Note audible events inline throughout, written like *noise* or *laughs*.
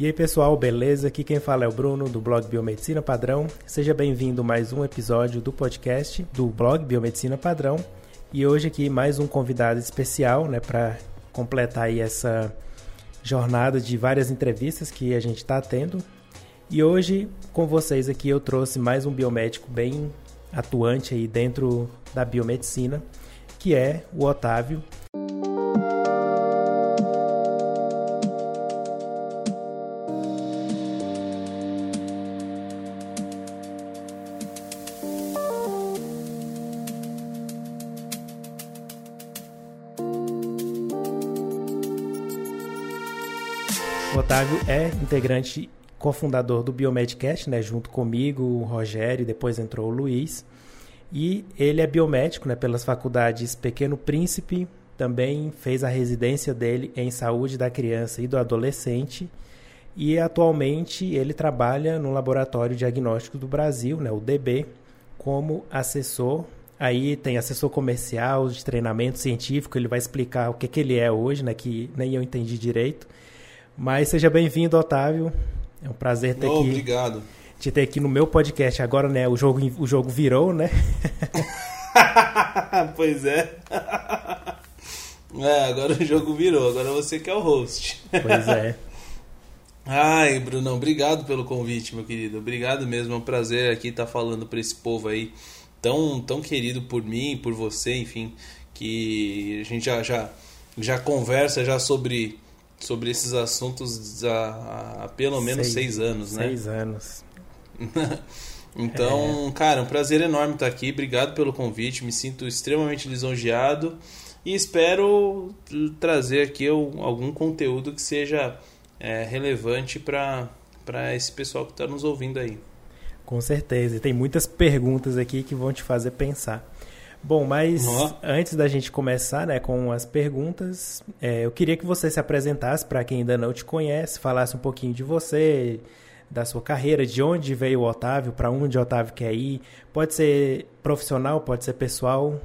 E aí pessoal, beleza? Aqui quem fala é o Bruno do blog Biomedicina Padrão. Seja bem-vindo a mais um episódio do podcast do blog Biomedicina Padrão. E hoje aqui mais um convidado especial, né, para completar aí essa jornada de várias entrevistas que a gente está tendo. E hoje com vocês aqui eu trouxe mais um biomédico bem atuante aí dentro da biomedicina, que é o Otávio. Otávio é integrante cofundador do Biomedcast, né, junto comigo, o Rogério, depois entrou o Luiz. E ele é biomédico, né, pelas faculdades Pequeno Príncipe, também fez a residência dele em saúde da criança e do adolescente. E atualmente ele trabalha no Laboratório Diagnóstico do Brasil, né, o DB, como assessor. Aí tem assessor comercial, de treinamento científico, ele vai explicar o que, que ele é hoje, né, que nem eu entendi direito. Mas seja bem-vindo, Otávio. É um prazer ter oh, aqui. Obrigado. Te ter aqui no meu podcast agora, né? O jogo, o jogo virou, né? *laughs* pois é. É, agora o jogo virou. Agora você que é o host. Pois é. Ai, Brunão, obrigado pelo convite, meu querido. Obrigado mesmo. É um prazer aqui estar falando para esse povo aí tão, tão querido por mim, por você, enfim, que a gente já, já, já conversa já sobre sobre esses assuntos há, há pelo menos seis, seis anos, né? Seis anos. *laughs* então, é. cara, um prazer enorme estar aqui. Obrigado pelo convite. Me sinto extremamente lisonjeado e espero trazer aqui algum conteúdo que seja é, relevante para esse pessoal que está nos ouvindo aí. Com certeza. E tem muitas perguntas aqui que vão te fazer pensar. Bom, mas oh. antes da gente começar né, com as perguntas, é, eu queria que você se apresentasse para quem ainda não te conhece, falasse um pouquinho de você, da sua carreira, de onde veio o Otávio, para onde o Otávio quer ir. Pode ser profissional, pode ser pessoal.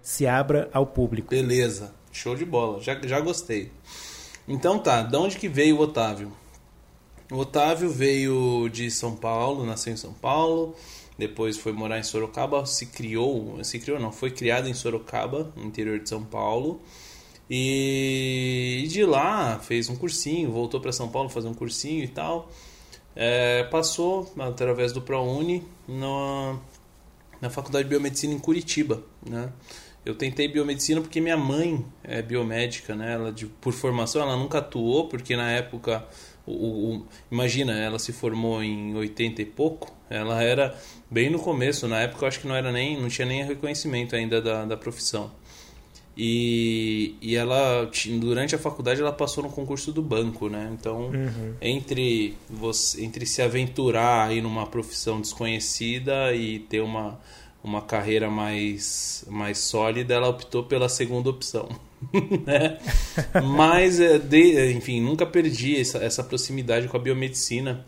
Se abra ao público. Beleza, show de bola, já, já gostei. Então tá, de onde que veio o Otávio? O Otávio veio de São Paulo, nasceu em São Paulo depois foi morar em Sorocaba, se criou, se criou não, foi criado em Sorocaba, no interior de São Paulo. E de lá fez um cursinho, voltou para São Paulo fazer um cursinho e tal. É, passou através do ProUni na, na Faculdade de Biomedicina em Curitiba, né? Eu tentei biomedicina porque minha mãe é biomédica, né? Ela de, por formação ela nunca atuou porque na época o, o, imagina, ela se formou em 80 e pouco, ela era bem no começo, na época eu acho que não era nem, não tinha nem reconhecimento ainda da, da profissão. E, e ela, durante a faculdade, ela passou no concurso do banco, né? Então, uhum. entre, você, entre se aventurar aí numa profissão desconhecida e ter uma, uma carreira mais, mais sólida, ela optou pela segunda opção. *laughs* né? Mas, é, de, enfim, nunca perdi essa, essa proximidade com a biomedicina.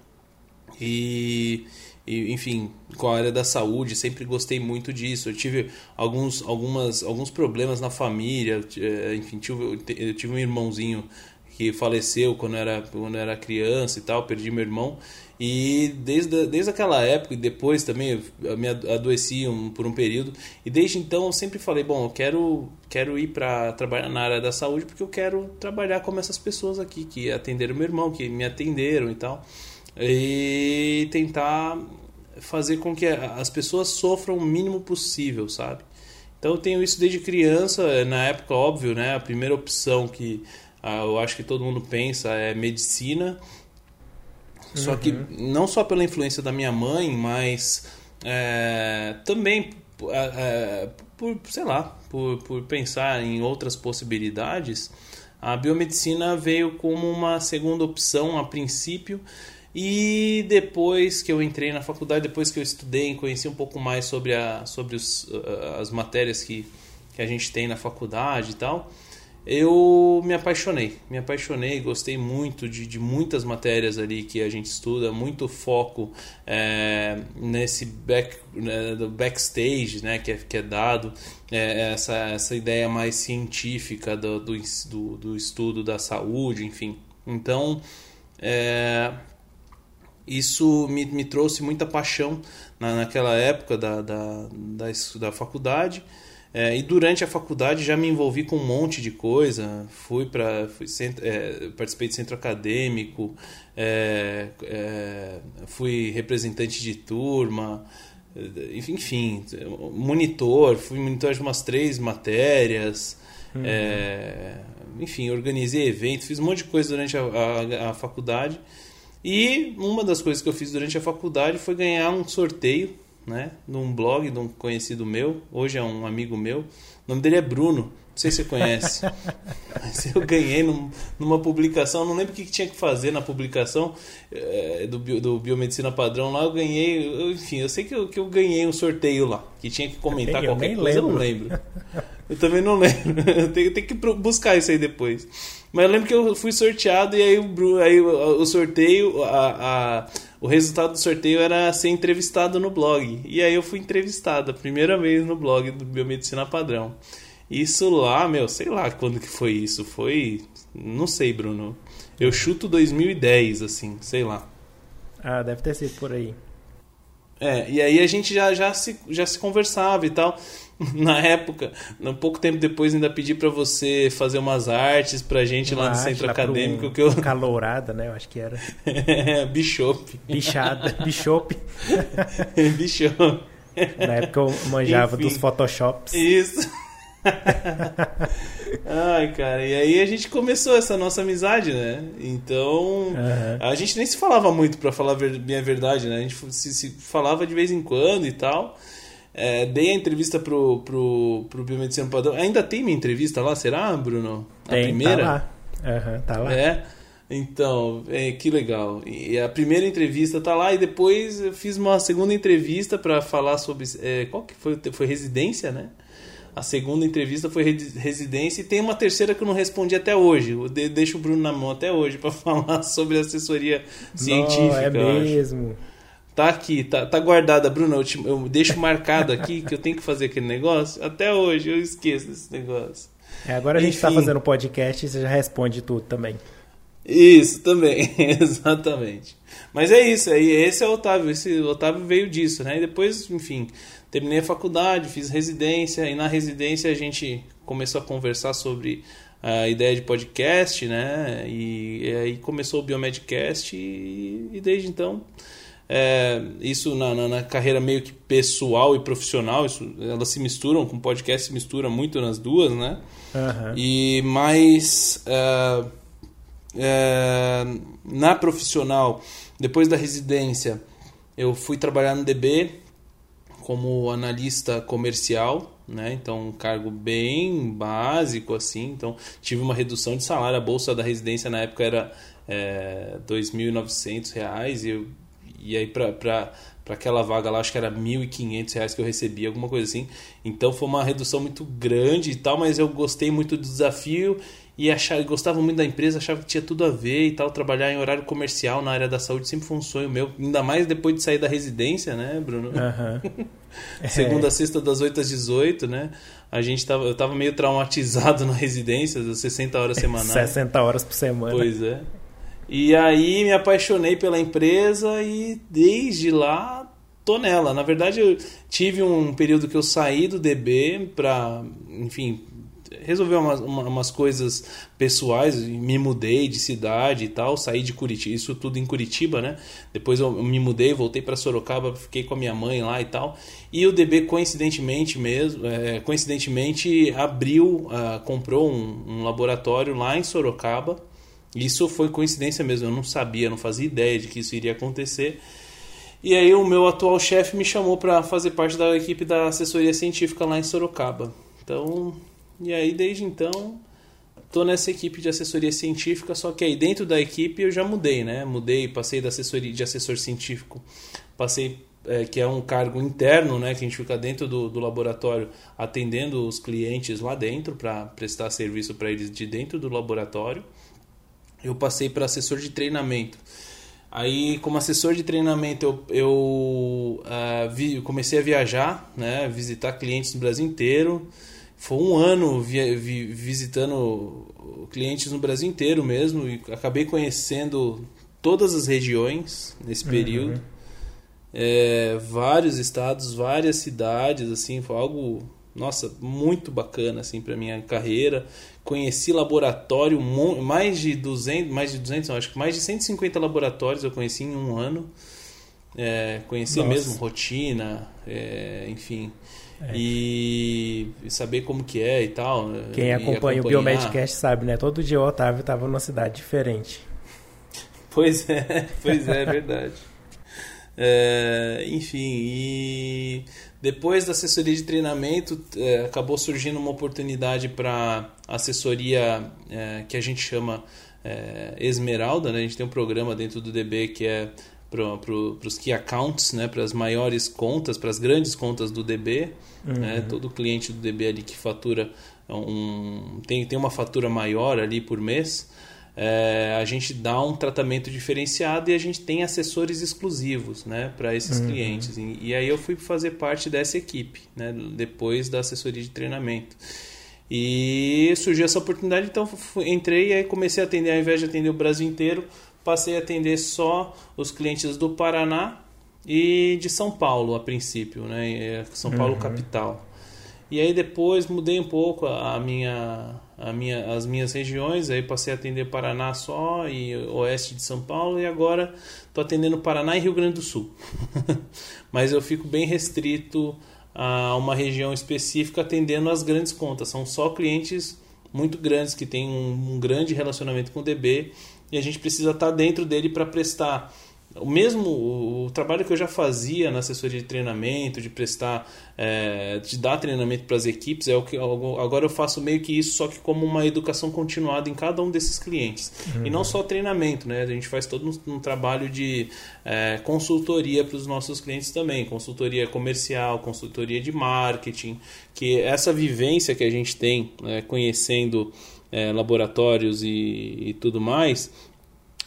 E e, enfim, com a área da saúde, sempre gostei muito disso. Eu tive alguns, algumas, alguns problemas na família, eh, enfim, tive, eu tive um irmãozinho que faleceu quando era, quando era criança e tal, perdi meu irmão. E desde, desde aquela época, e depois também eu me adoeci um, por um período, e desde então eu sempre falei: bom, eu quero, quero ir para trabalhar na área da saúde porque eu quero trabalhar como essas pessoas aqui que atenderam meu irmão, que me atenderam e tal e tentar fazer com que as pessoas sofram o mínimo possível, sabe? Então eu tenho isso desde criança, na época, óbvio, né? A primeira opção que ah, eu acho que todo mundo pensa é medicina. Uhum. Só que uhum. não só pela influência da minha mãe, mas é, também é, por, sei lá, por, por pensar em outras possibilidades, a biomedicina veio como uma segunda opção a princípio e depois que eu entrei na faculdade, depois que eu estudei, conheci um pouco mais sobre, a, sobre os, as matérias que, que a gente tem na faculdade e tal, eu me apaixonei. Me apaixonei, gostei muito de, de muitas matérias ali que a gente estuda, muito foco é, nesse back, né, do backstage né, que, é, que é dado, é, essa, essa ideia mais científica do, do, do, do estudo da saúde, enfim. Então é, isso me, me trouxe muita paixão na, naquela época da, da, da, da faculdade. É, e durante a faculdade já me envolvi com um monte de coisa. Fui para é, participei de centro acadêmico, é, é, fui representante de turma, enfim, monitor. Fui monitor de umas três matérias. Uhum. É, enfim, organizei eventos, fiz um monte de coisa durante a, a, a faculdade. E uma das coisas que eu fiz durante a faculdade foi ganhar um sorteio né? Num blog de um conhecido meu, hoje é um amigo meu. O nome dele é Bruno, não sei se você conhece. *laughs* Mas eu ganhei num, numa publicação, não lembro o que, tinha que fazer na publicação é, do, do Biomedicina Padrão lá. Eu ganhei, eu, enfim, eu sei que eu, que eu ganhei um sorteio lá, que tinha que comentar eu qualquer coisa, lembro. eu não lembro. Eu também não lembro. *laughs* Eu tenho, tenho que buscar isso aí depois. Mas eu lembro que eu fui sorteado e aí o, aí o sorteio, a, a o resultado do sorteio era ser entrevistado no blog. E aí eu fui entrevistado a primeira vez no blog do Biomedicina Padrão. Isso lá, meu, sei lá quando que foi isso. Foi. Não sei, Bruno. Eu chuto 2010, assim, sei lá. Ah, deve ter sido por aí. É, e aí a gente já, já, se, já se conversava e tal. *laughs* Na época, um pouco tempo depois, ainda pedi para você fazer umas artes pra gente Uma lá no centro acadêmico. Um, que eu... *laughs* Calourada, né? Eu acho que era. *laughs* Bishop. Bichada. Bishop. Bishop. Na época eu manjava Enfim, dos Photoshops. Isso. Ai, cara, e aí a gente começou essa nossa amizade, né? Então, uhum. a gente nem se falava muito, para falar a verdade, né? A gente se, se falava de vez em quando e tal. É, dei a entrevista pro, pro, pro Biomedicina Padrão. Ainda tem minha entrevista lá, será, Bruno? A tem, tá primeira? Tá lá. Uhum, tá lá. É. Então, é, que legal. E a primeira entrevista tá lá e depois eu fiz uma segunda entrevista para falar sobre. É, qual que foi? Foi residência, né? A segunda entrevista foi residência e tem uma terceira que eu não respondi até hoje. Eu deixo o Bruno na mão até hoje para *laughs* falar sobre assessoria científica. Não, é mesmo. Tá aqui, tá, tá guardada, Bruno. Eu, te, eu deixo marcado aqui que eu tenho que fazer aquele negócio. Até hoje eu esqueço desse negócio. É, agora a gente está fazendo podcast e você já responde tudo também. Isso, também, *laughs* exatamente. Mas é isso, aí esse é o Otávio, esse Otávio veio disso, né? E depois, enfim, terminei a faculdade, fiz residência, e na residência a gente começou a conversar sobre a ideia de podcast, né? E, e aí começou o Biomedcast e, e desde então é, isso na, na, na, carreira meio que pessoal e profissional, isso, elas se misturam, com podcast se mistura muito nas duas, né? Uhum. E mais é, é, na profissional, depois da residência, eu fui trabalhar no DB, como analista comercial, né? Então um cargo bem básico assim. Então tive uma redução de salário. A bolsa da residência na época era é, 2.900 reais e, eu, e aí para para aquela vaga lá, acho que era R$ 1.500 que eu recebia, alguma coisa assim. Então foi uma redução muito grande e tal, mas eu gostei muito do desafio e achava, gostava muito da empresa, achava que tinha tudo a ver e tal. Trabalhar em horário comercial na área da saúde sempre foi um sonho meu, ainda mais depois de sair da residência, né, Bruno? Uhum. *laughs* Segunda a sexta, das 8 às 18, né? A gente tava, eu tava meio traumatizado *laughs* na residência, das 60 horas *laughs* semanais. 60 horas por semana. Pois é. E aí me apaixonei pela empresa e desde lá tô nela. Na verdade, eu tive um período que eu saí do DB para, enfim, resolver umas, umas coisas pessoais, me mudei de cidade e tal, saí de Curitiba, isso tudo em Curitiba, né? Depois eu me mudei, voltei para Sorocaba, fiquei com a minha mãe lá e tal. E o DB coincidentemente mesmo, é, coincidentemente abriu, uh, comprou um, um laboratório lá em Sorocaba. Isso foi coincidência mesmo, eu não sabia, não fazia ideia de que isso iria acontecer. E aí o meu atual chefe me chamou para fazer parte da equipe da assessoria científica lá em Sorocaba. Então e aí, desde então, tô nessa equipe de assessoria científica, só que aí dentro da equipe eu já mudei, né? Mudei, passei da assessoria de assessor científico, passei é, que é um cargo interno, né? Que a gente fica dentro do, do laboratório atendendo os clientes lá dentro para prestar serviço para eles de dentro do laboratório. Eu passei para assessor de treinamento. Aí, como assessor de treinamento, eu, eu uh, vi, comecei a viajar, né? Visitar clientes no Brasil inteiro foi um ano vi, vi, visitando clientes no Brasil inteiro mesmo e acabei conhecendo todas as regiões nesse período. Uhum. É, vários estados, várias cidades, assim, foi algo, nossa, muito bacana, assim, para minha carreira. Conheci laboratório, mais de 200, mais de 200, não, acho que mais de 150 laboratórios eu conheci em um ano. É, conheci nossa. mesmo rotina, é, enfim. É. E, e, saber como que é e tal. Quem acompanha o Biomedcast sabe, né? Todo dia o Otávio estava numa cidade diferente. Pois é, *laughs* pois é, é verdade. É, enfim, e depois da assessoria de treinamento, é, acabou surgindo uma oportunidade para assessoria é, que a gente chama é, Esmeralda. Né? A gente tem um programa dentro do DB que é para pro, os key accounts, né? para as maiores contas, para as grandes contas do DB. Né? Uhum. Né? Todo cliente do DB ali que fatura um, tem, tem uma fatura maior ali por mês é, a gente dá um tratamento diferenciado e a gente tem assessores exclusivos né, para esses uhum. clientes. E, e, aí eu fui fazer parte dessa equipe, né, depois da assessoria de treinamento. E surgiu essa oportunidade, então entrei e aí comecei a atender, ao invés de atender o Brasil inteiro, passei a atender só os clientes do Paraná e de São Paulo a princípio, né, São Paulo uhum. capital. E aí depois mudei um pouco a minha, a minha, as minhas regiões, aí passei a atender Paraná só e oeste de São Paulo e agora estou atendendo Paraná e Rio Grande do Sul. *laughs* Mas eu fico bem restrito a uma região específica atendendo as grandes contas. São só clientes muito grandes que têm um, um grande relacionamento com o DB e a gente precisa estar dentro dele para prestar o mesmo o, trabalho que eu já fazia na assessoria de treinamento, de prestar, é, de dar treinamento para as equipes, é o que agora eu faço meio que isso, só que como uma educação continuada em cada um desses clientes. Uhum. E não só treinamento, né? A gente faz todo um, um trabalho de é, consultoria para os nossos clientes também, consultoria comercial, consultoria de marketing, que essa vivência que a gente tem né, conhecendo é, laboratórios e, e tudo mais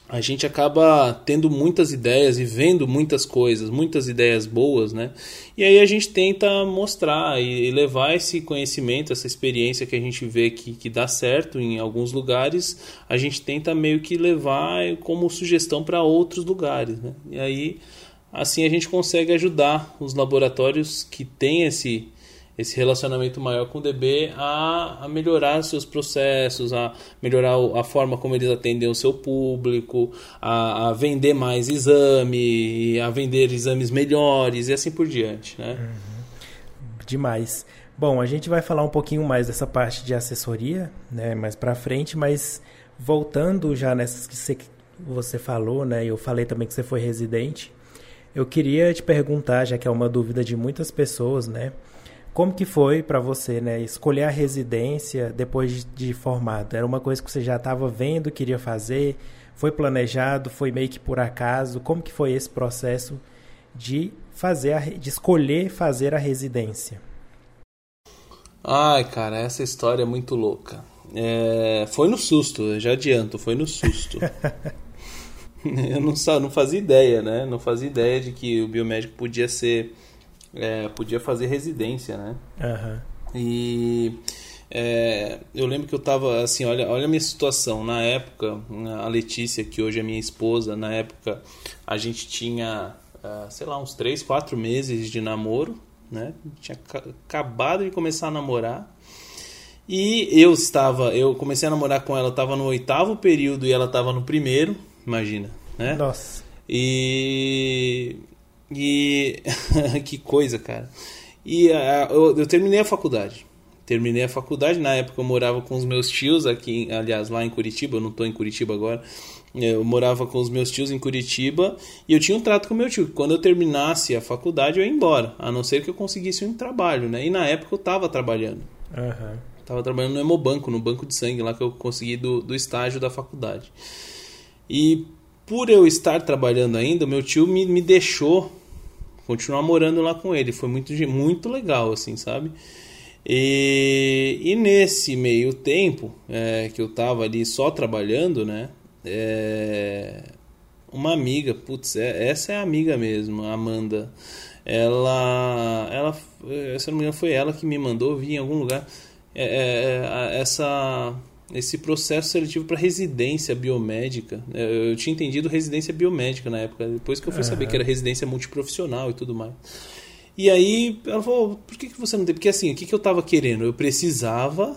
a gente acaba tendo muitas ideias e vendo muitas coisas, muitas ideias boas, né? E aí a gente tenta mostrar e levar esse conhecimento, essa experiência que a gente vê que, que dá certo em alguns lugares, a gente tenta meio que levar como sugestão para outros lugares, né? E aí assim a gente consegue ajudar os laboratórios que têm esse esse relacionamento maior com o DB a, a melhorar seus processos, a melhorar a forma como eles atendem o seu público, a, a, vender mais exame, a vender exames melhores e assim por diante. Né? Uhum. Demais. Bom, a gente vai falar um pouquinho mais dessa parte de assessoria né, mais para frente, mas voltando já nessas que você, você falou, né, eu falei também que você foi residente, eu queria te perguntar, já que é uma dúvida de muitas pessoas, né? Como que foi para você, né, escolher a residência depois de, formado? Era uma coisa que você já estava vendo, queria fazer? Foi planejado? Foi meio que por acaso? Como que foi esse processo de fazer, a, de escolher fazer a residência? Ai, cara, essa história é muito louca. É, foi no susto, já adianto, foi no susto. *laughs* eu não, não fazia ideia, né? Não fazia ideia de que o biomédico podia ser é, podia fazer residência, né? Uhum. E é, eu lembro que eu tava assim, olha, olha a minha situação. Na época, a Letícia, que hoje é minha esposa, na época a gente tinha, uh, sei lá, uns 3, 4 meses de namoro, né? Tinha acabado de começar a namorar. E eu estava, eu comecei a namorar com ela, estava no oitavo período e ela estava no primeiro, imagina, né? Nossa. E e *laughs* que coisa, cara. E uh, eu, eu, terminei a faculdade. Terminei a faculdade, na época eu morava com os meus tios aqui, aliás, lá em Curitiba, eu não estou em Curitiba agora. Eu morava com os meus tios em Curitiba e eu tinha um trato com meu tio, que quando eu terminasse a faculdade eu ia embora, a não ser que eu conseguisse um trabalho, né? E na época eu estava trabalhando. Uhum. Tava trabalhando no Hemobanco, no banco de sangue lá que eu consegui do, do estágio da faculdade. E por eu estar trabalhando ainda, meu tio me, me deixou continuar morando lá com ele. Foi muito, muito legal, assim, sabe? E, e nesse meio tempo é, que eu tava ali só trabalhando, né? É, uma amiga, putz, é, essa é a amiga mesmo, a Amanda. Ela, ela, se não me engano, foi ela que me mandou, vi em algum lugar. É, é, é essa esse processo seletivo para residência biomédica. É, eu tinha entendido residência biomédica na época, depois que eu fui uhum. saber que era residência multiprofissional e tudo mais. E aí ela falou, por que, que você não tem? Porque assim, o que, que eu estava querendo? Eu precisava.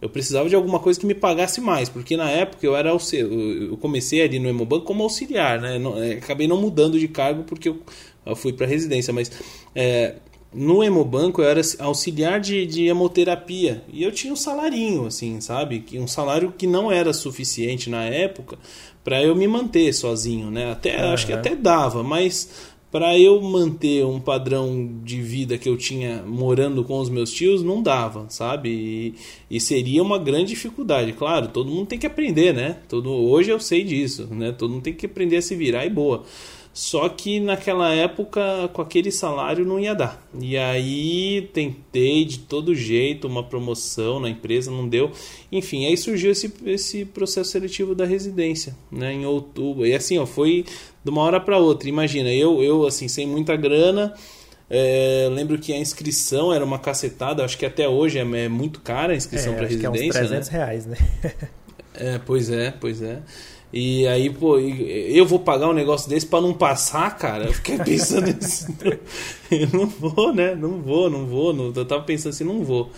Eu precisava de alguma coisa que me pagasse mais, porque na época eu era eu comecei ali no Hemobanco como auxiliar, né? É, acabei não mudando de cargo porque eu, eu fui para residência, mas é, no Hemobanco eu era auxiliar de, de hemoterapia e eu tinha um salarinho, assim, sabe? Um salário que não era suficiente na época para eu me manter sozinho, né? Até uhum. acho que até dava, mas para eu manter um padrão de vida que eu tinha morando com os meus tios, não dava, sabe? E, e, seria uma grande dificuldade. Claro, todo mundo tem que aprender, né? Todo, hoje eu sei disso, né? Todo mundo tem que aprender a se virar e boa. Só que naquela época, com aquele salário, não ia dar. E aí tentei de todo jeito uma promoção na empresa, não deu. Enfim, aí surgiu esse, esse processo seletivo da residência, né, em outubro. E assim, ó, foi de uma hora para outra. Imagina, eu, eu assim, sem muita grana. É, lembro que a inscrição era uma cacetada, acho que até hoje é, é muito cara a inscrição é, para residência. Que é uns 300 né? reais, né? é, pois é, pois é. E aí, pô, eu vou pagar um negócio desse para não passar, cara? Eu fiquei pensando *laughs* nisso. Eu não vou, né? Não vou, não vou. Não, eu tava pensando assim, não vou.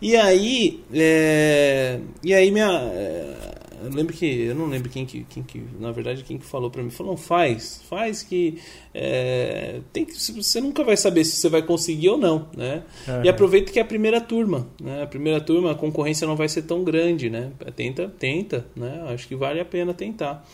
E aí, é, e aí minha, eu lembro que eu não lembro quem que, quem que na verdade quem que falou para mim. Falou faz faz que é, tem que você nunca vai saber se você vai conseguir ou não né? Uhum. e aproveita que é a primeira turma né? A primeira turma a concorrência não vai ser tão grande né? Tenta tenta né? Acho que vale a pena tentar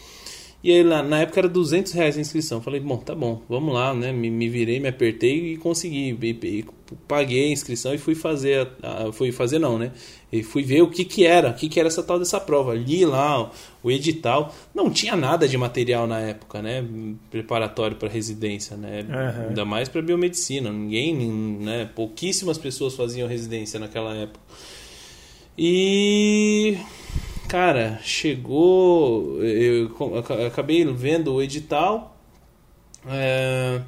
e aí, lá, na época era 200 reais a inscrição. Falei, bom, tá bom, vamos lá, né? Me, me virei, me apertei e consegui. E, e, paguei a inscrição e fui fazer. A, a, fui fazer, não, né? E fui ver o que, que era, o que, que era essa tal dessa prova. Li lá o, o edital. Não tinha nada de material na época, né? Preparatório para residência, né? Uhum. Ainda mais para biomedicina. Ninguém, né? Pouquíssimas pessoas faziam residência naquela época. E cara, chegou. Eu acabei vendo o edital é,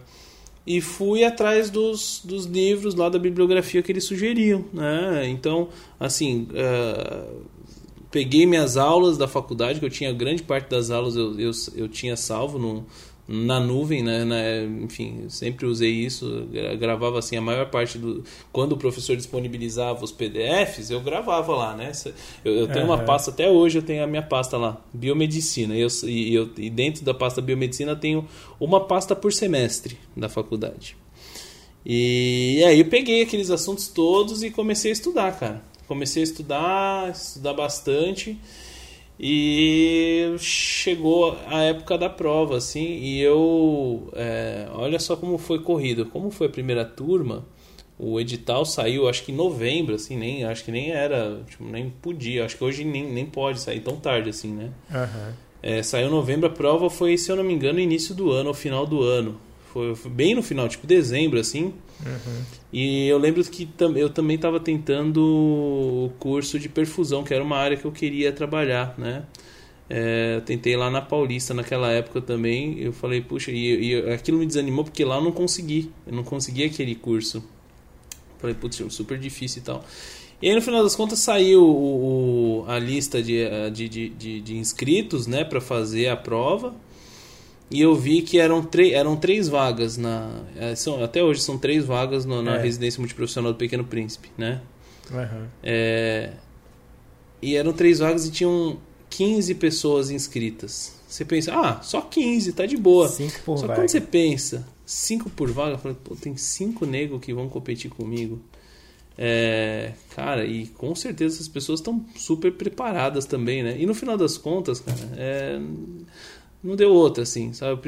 e fui atrás dos, dos livros lá da bibliografia que eles sugeriam. Né? Então, assim, é, peguei minhas aulas da faculdade, que eu tinha grande parte das aulas eu, eu, eu tinha salvo no, na nuvem, né, enfim, sempre usei isso, gravava assim a maior parte do quando o professor disponibilizava os PDFs, eu gravava lá, né? Eu, eu tenho uhum. uma pasta até hoje, eu tenho a minha pasta lá, biomedicina, e, eu, e, eu, e dentro da pasta biomedicina tenho uma pasta por semestre da faculdade. E, e aí eu peguei aqueles assuntos todos e comecei a estudar, cara. Comecei a estudar, estudar bastante. E chegou a época da prova, assim, e eu. É, olha só como foi corrido. Como foi a primeira turma, o edital saiu, acho que em novembro, assim, nem, acho que nem era, tipo, nem podia. Acho que hoje nem, nem pode sair tão tarde, assim, né? Uhum. É, saiu em novembro, a prova foi, se eu não me engano, início do ano, ou final do ano. Foi, foi bem no final, tipo dezembro, assim. Uhum. E eu lembro que eu também estava tentando o curso de perfusão, que era uma área que eu queria trabalhar, né? É, eu tentei lá na Paulista naquela época também. Eu falei, puxa, e, e, aquilo me desanimou porque lá eu não consegui. Eu não consegui aquele curso. Falei, putz, super difícil e tal. E aí no final das contas saiu o, o, a lista de, de, de, de inscritos né, para fazer a prova e eu vi que eram, eram três vagas na é, são, até hoje são três vagas no, na é. residência multiprofissional do Pequeno Príncipe né uhum. é, e eram três vagas e tinham 15 pessoas inscritas você pensa ah só 15 tá de boa cinco por só vaga. quando você pensa cinco por vaga eu falei, pô, tem cinco negros que vão competir comigo é, cara, e com certeza essas pessoas estão super preparadas também, né? E no final das contas, cara, é, não deu outra, assim, sabe?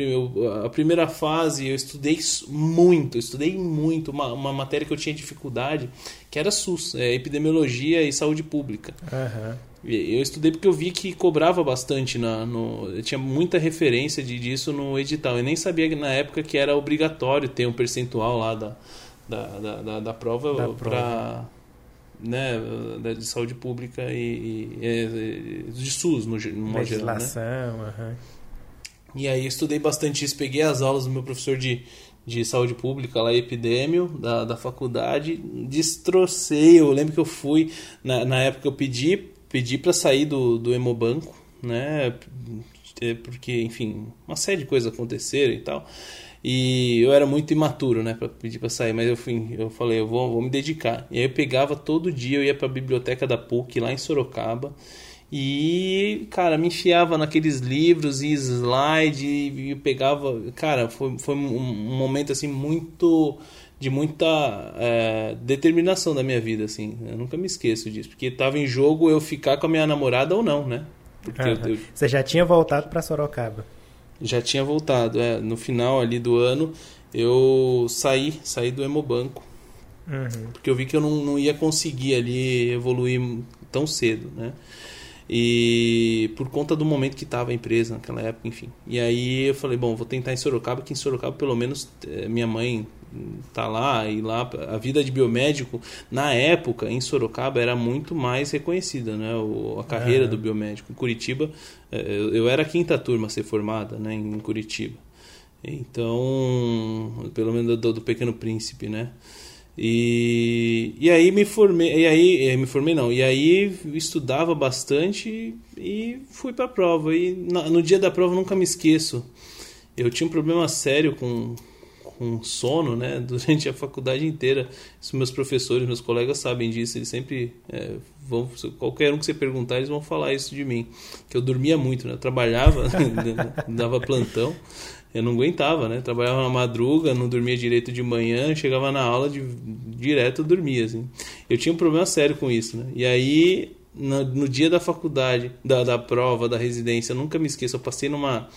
A primeira fase eu estudei muito, eu estudei muito, uma, uma matéria que eu tinha dificuldade, que era SUS, é, Epidemiologia e Saúde Pública. Uhum. Eu estudei porque eu vi que cobrava bastante, na, no, tinha muita referência de, disso no edital. Eu nem sabia na época que era obrigatório ter um percentual lá da, da, da, da, da prova para né, de saúde pública e, e, de SUS no, no Legislação, geral. Né? Uhum. E aí estudei bastante isso, peguei as aulas do meu professor de, de saúde pública lá, epidêmio, da, da faculdade, destrocei. Eu lembro que eu fui, na, na época eu pedi pedi para sair do, do Hemobanco, né? É, porque, enfim, uma série de coisas aconteceram e tal. E eu era muito imaturo, né, para pedir para sair, mas eu fui, eu falei, eu vou, vou me dedicar. E aí eu pegava todo dia, eu ia para a biblioteca da PUC lá em Sorocaba. E, cara, me enfiava naqueles livros e slide e pegava. Cara, foi, foi um, momento assim muito. de muita é, determinação da minha vida, assim. Eu nunca me esqueço disso. Porque tava em jogo eu ficar com a minha namorada ou não, né? Porque uhum. eu, eu... Você já tinha voltado para Sorocaba? Já tinha voltado, é. No final ali do ano eu saí, saí do Hemobanco. Uhum. Porque eu vi que eu não, não ia conseguir ali evoluir tão cedo, né? E por conta do momento que estava a empresa naquela época, enfim. E aí eu falei, bom, vou tentar em Sorocaba, que em Sorocaba pelo menos é, minha mãe tá lá e lá a vida de biomédico na época em Sorocaba era muito mais reconhecida, né? O, a carreira é. do biomédico. Em Curitiba, é, eu, eu era a quinta turma a ser formada, né? Em Curitiba. Então, pelo menos do, do Pequeno Príncipe, né? E, e aí me formei, e aí me formei não, e aí estudava bastante e fui para a prova. E no dia da prova nunca me esqueço. Eu tinha um problema sério com, com sono, né, *laughs* durante a faculdade inteira. Isso meus professores, meus colegas sabem disso, eles sempre é, vão, qualquer um que você perguntar, eles vão falar isso de mim, que eu dormia muito, né? Eu trabalhava, *laughs* dava plantão. Eu não aguentava, né? Trabalhava na madruga, não dormia direito de manhã, chegava na aula de direto dormia, assim. Eu tinha um problema sério com isso, né? E aí, no, no dia da faculdade, da, da prova, da residência, eu nunca me esqueço, eu passei numa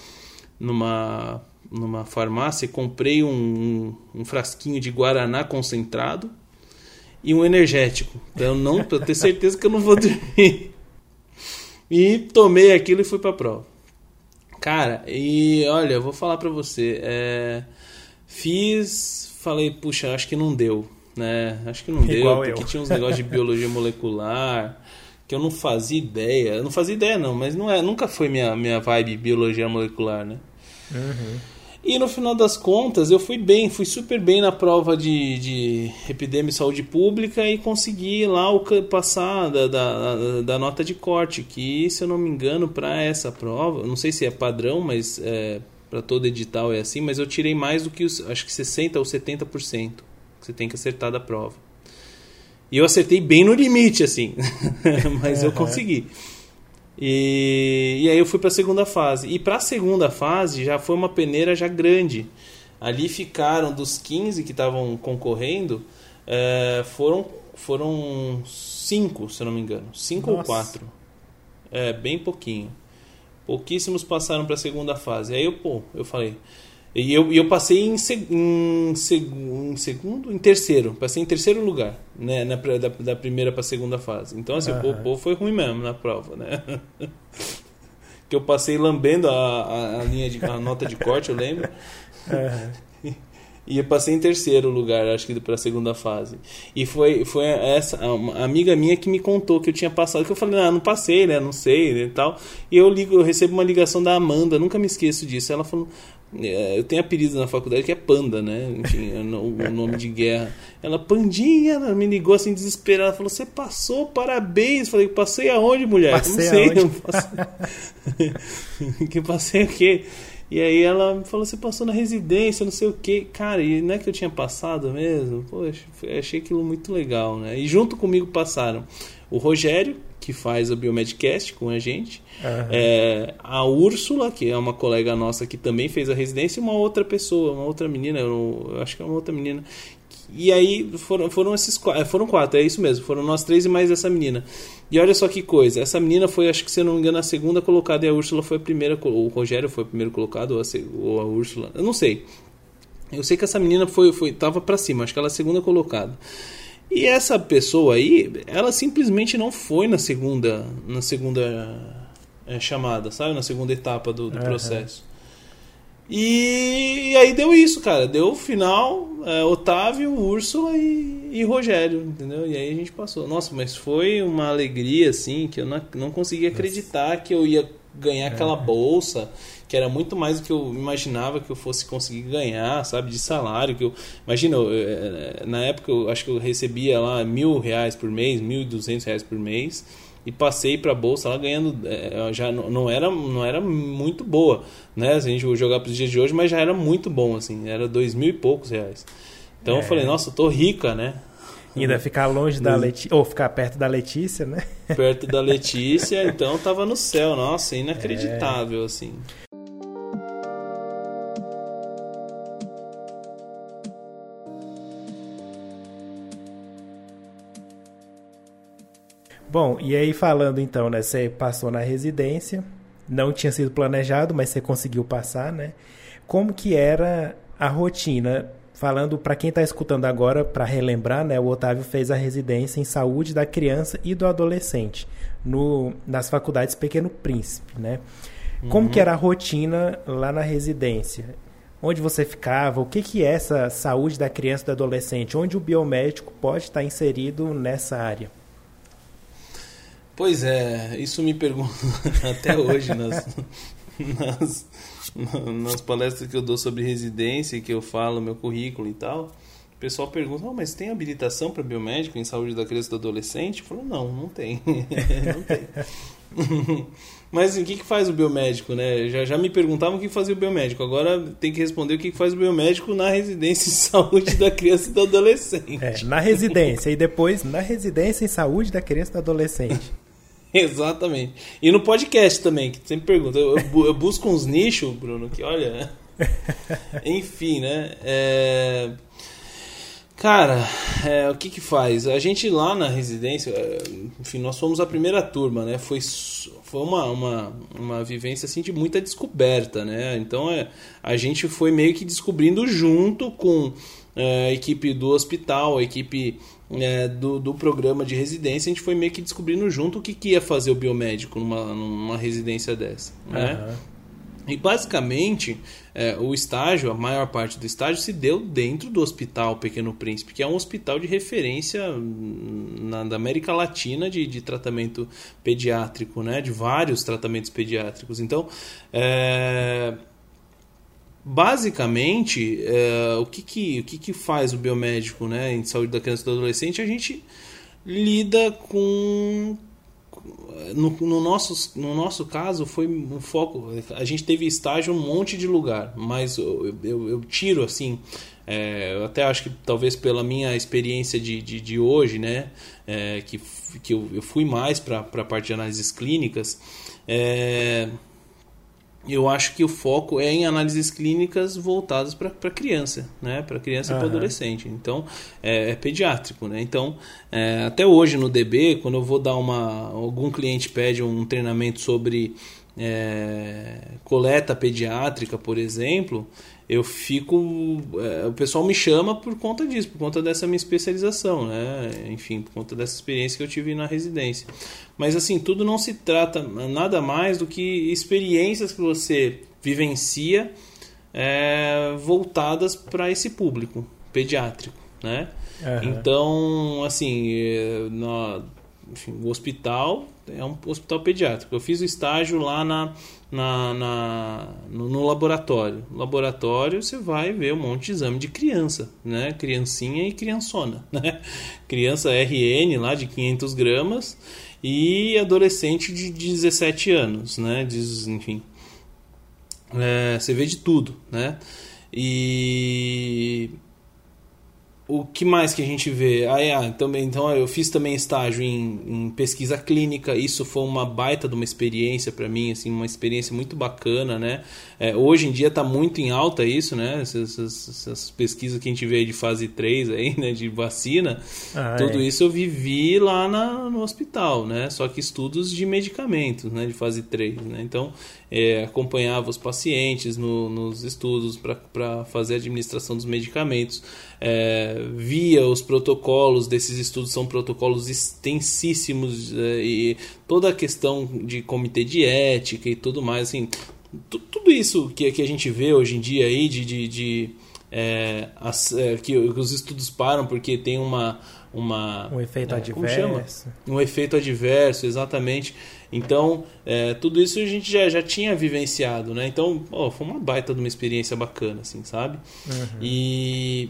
numa numa farmácia, comprei um, um, um frasquinho de guaraná concentrado e um energético. Então, não, pra ter certeza que eu não vou *laughs* dormir. E tomei aquilo e fui pra prova. Cara, e olha, eu vou falar pra você. É, fiz, falei, puxa, acho que não deu. Né? Acho que não *laughs* Igual deu, porque eu. tinha uns negócios de biologia *laughs* molecular que eu não fazia ideia. Eu não fazia ideia, não, mas não é, nunca foi minha, minha vibe biologia molecular, né? Uhum. E no final das contas, eu fui bem, fui super bem na prova de, de epidemia e saúde pública e consegui lá o, passar da, da, da, nota de corte, que se eu não me engano, para essa prova, não sei se é padrão, mas é, para todo edital é assim, mas eu tirei mais do que os, acho que 60% ou 70% que você tem que acertar da prova. E eu acertei bem no limite, assim, *laughs* mas eu consegui. E, e aí eu fui para a segunda fase. E para a segunda fase já foi uma peneira já grande. Ali ficaram dos 15 que estavam concorrendo, é, foram foram cinco, se eu não me engano, cinco Nossa. ou quatro. É bem pouquinho. Pouquíssimos passaram para a segunda fase. Aí eu, pô, eu falei, e eu, eu passei em, seg, em, seg, em, segundo, em terceiro. Passei em terceiro lugar, né? Na, da, da primeira para segunda fase. Então, assim, uhum. pô, pô, foi ruim mesmo na prova, né? *laughs* que eu passei lambendo a, a, a linha de a nota de corte, eu lembro. Uhum. *laughs* E eu passei em terceiro lugar, acho que para a segunda fase. E foi, foi essa uma amiga minha que me contou que eu tinha passado, que eu falei, ah, não passei, né? Não sei, né, e tal. E eu ligo, eu recebo uma ligação da Amanda, nunca me esqueço disso. Ela falou: eu tenho apelido na faculdade que é Panda, né? Enfim, é o nome de guerra. Ela, Pandinha, ela me ligou assim desesperada. Falou: Você passou, parabéns. Falei: Passei aonde, mulher? Passei não sei. Aonde? Passei... *laughs* que passei o quê? E aí ela falou: Você passou na residência, não sei o quê. Cara, e não é que eu tinha passado mesmo? Poxa, achei aquilo muito legal, né? E junto comigo passaram o Rogério, que faz o Biomedcast com a gente. Uhum. É, a Úrsula, que é uma colega nossa que também fez a residência, e uma outra pessoa, uma outra menina, eu, acho que é uma outra menina. E aí foram, foram esses quatro, é, foram quatro, é isso mesmo, foram nós três e mais essa menina. E olha só que coisa, essa menina foi, acho que se eu não me engano, a segunda colocada e a Úrsula foi a primeira, o Rogério foi o primeiro colocado, ou a, ou a Úrsula, eu não sei. Eu sei que essa menina foi, foi tava para cima, acho que ela é a segunda colocada. E essa pessoa aí, ela simplesmente não foi na segunda, na segunda é, chamada, sabe? Na segunda etapa do, do uhum. processo. E, e, aí deu isso, cara. Deu o final, é, Otávio, Úrsula e, e, Rogério, entendeu? E aí a gente passou. Nossa, mas foi uma alegria, assim, que eu não, não conseguia acreditar que eu ia ganhar aquela bolsa que era muito mais do que eu imaginava que eu fosse conseguir ganhar, sabe, de salário. Que eu, imagina, eu, eh, na época eu acho que eu recebia lá mil reais por mês, mil e duzentos reais por mês. e passei para a bolsa lá ganhando é, já não era não era muito boa né se a gente jogar para os dias de hoje mas já era muito bom assim era dois mil e poucos reais então é. eu falei nossa eu tô rica né ainda ficar longe da Letícia ou ficar perto da Letícia né perto da *laughs* Letícia então tava no céu nossa inacreditável é. assim Bom, e aí falando então, né? Você passou na residência, não tinha sido planejado, mas você conseguiu passar, né? Como que era a rotina? Falando para quem está escutando agora, para relembrar, né? O Otávio fez a residência em saúde da criança e do adolescente no, nas faculdades Pequeno Príncipe, né? Como uhum. que era a rotina lá na residência? Onde você ficava? O que, que é essa saúde da criança e do adolescente? Onde o biomédico pode estar inserido nessa área? Pois é, isso me pergunta *laughs* até hoje nas, nas, nas, palestras que eu dou sobre residência, que eu falo meu currículo e tal. O pessoal pergunta, oh, mas tem habilitação para biomédico em saúde da criança e do adolescente? Eu falo, não, não tem. *laughs* não tem. *laughs* mas assim, o que, que faz o biomédico, né? Já, já me perguntavam o que fazia o biomédico. Agora tem que responder o que, que faz o biomédico na residência em saúde da criança e do adolescente. É, na residência e depois na residência em saúde da criança e do adolescente. *laughs* Exatamente. E no podcast também, que sempre pergunta. Eu, eu busco uns nichos, Bruno, que olha. *laughs* Enfim, né? É... Cara, é, o que que faz? A gente lá na residência, é, enfim, nós fomos a primeira turma, né? Foi, foi uma, uma, uma vivência assim de muita descoberta, né? Então é, a gente foi meio que descobrindo junto com a equipe do hospital, a equipe é, do, do programa de residência, a gente foi meio que descobrindo junto o que, que ia fazer o biomédico numa, numa residência dessa. Né? Uhum. E basicamente, é, o estágio, a maior parte do estágio, se deu dentro do Hospital Pequeno Príncipe, que é um hospital de referência na, da América Latina de, de tratamento pediátrico, né? de vários tratamentos pediátricos. Então, é, basicamente, é, o, que, que, o que, que faz o biomédico né, em saúde da criança e do adolescente? A gente lida com. No, no, nosso, no nosso caso, foi um foco. A gente teve estágio em um monte de lugar, mas eu, eu, eu tiro assim. É, eu até acho que talvez pela minha experiência de, de, de hoje, né, é, que, que eu, eu fui mais para a parte de análises clínicas. É, eu acho que o foco é em análises clínicas voltadas para criança, né? Para criança uhum. e para adolescente. Então, é, é, pediátrico, né? Então, é, até hoje no DB, quando eu vou dar uma... Algum cliente pede um treinamento sobre é, coleta pediátrica, por exemplo, eu fico. É, o pessoal me chama por conta disso, por conta dessa minha especialização, né? Enfim, por conta dessa experiência que eu tive na residência. Mas assim, tudo não se trata nada mais do que experiências que você vivencia é, voltadas para esse público pediátrico, né? Uhum. Então, assim, é, no, enfim, o hospital é um hospital pediátrico. Eu fiz o estágio lá na, na, na no, no, laboratório. No laboratório você vai ver um monte de exame de criança, né? Criancinha e criançona, *laughs* né? Criança RN lá de 500 gramas e adolescente de 17 anos, né? Diz, enfim, é, você vê de tudo, né? E o que mais que a gente vê? Ah, é, também, então eu fiz também estágio em, em, pesquisa clínica. Isso foi uma baita de uma experiência para mim, assim, uma experiência muito bacana, né? É, hoje em dia está muito em alta isso, né? Essas, essas, essas, pesquisas que a gente vê de fase 3 aí, né? De vacina. Ah, tudo é. isso eu vivi lá na, no hospital, né? Só que estudos de medicamentos, né? De fase 3, né? Então, é, acompanhava os pacientes no, nos estudos para fazer a administração dos medicamentos, é, via os protocolos desses estudos, são protocolos extensíssimos é, e toda a questão de comitê de ética e tudo mais, assim, tudo isso que, que a gente vê hoje em dia aí de, de, de é, as, é, que os estudos param porque tem uma uma um efeito é, adverso um efeito adverso exatamente então, é, tudo isso a gente já, já tinha vivenciado, né? Então, ó, foi uma baita de uma experiência bacana, assim, sabe? Uhum. E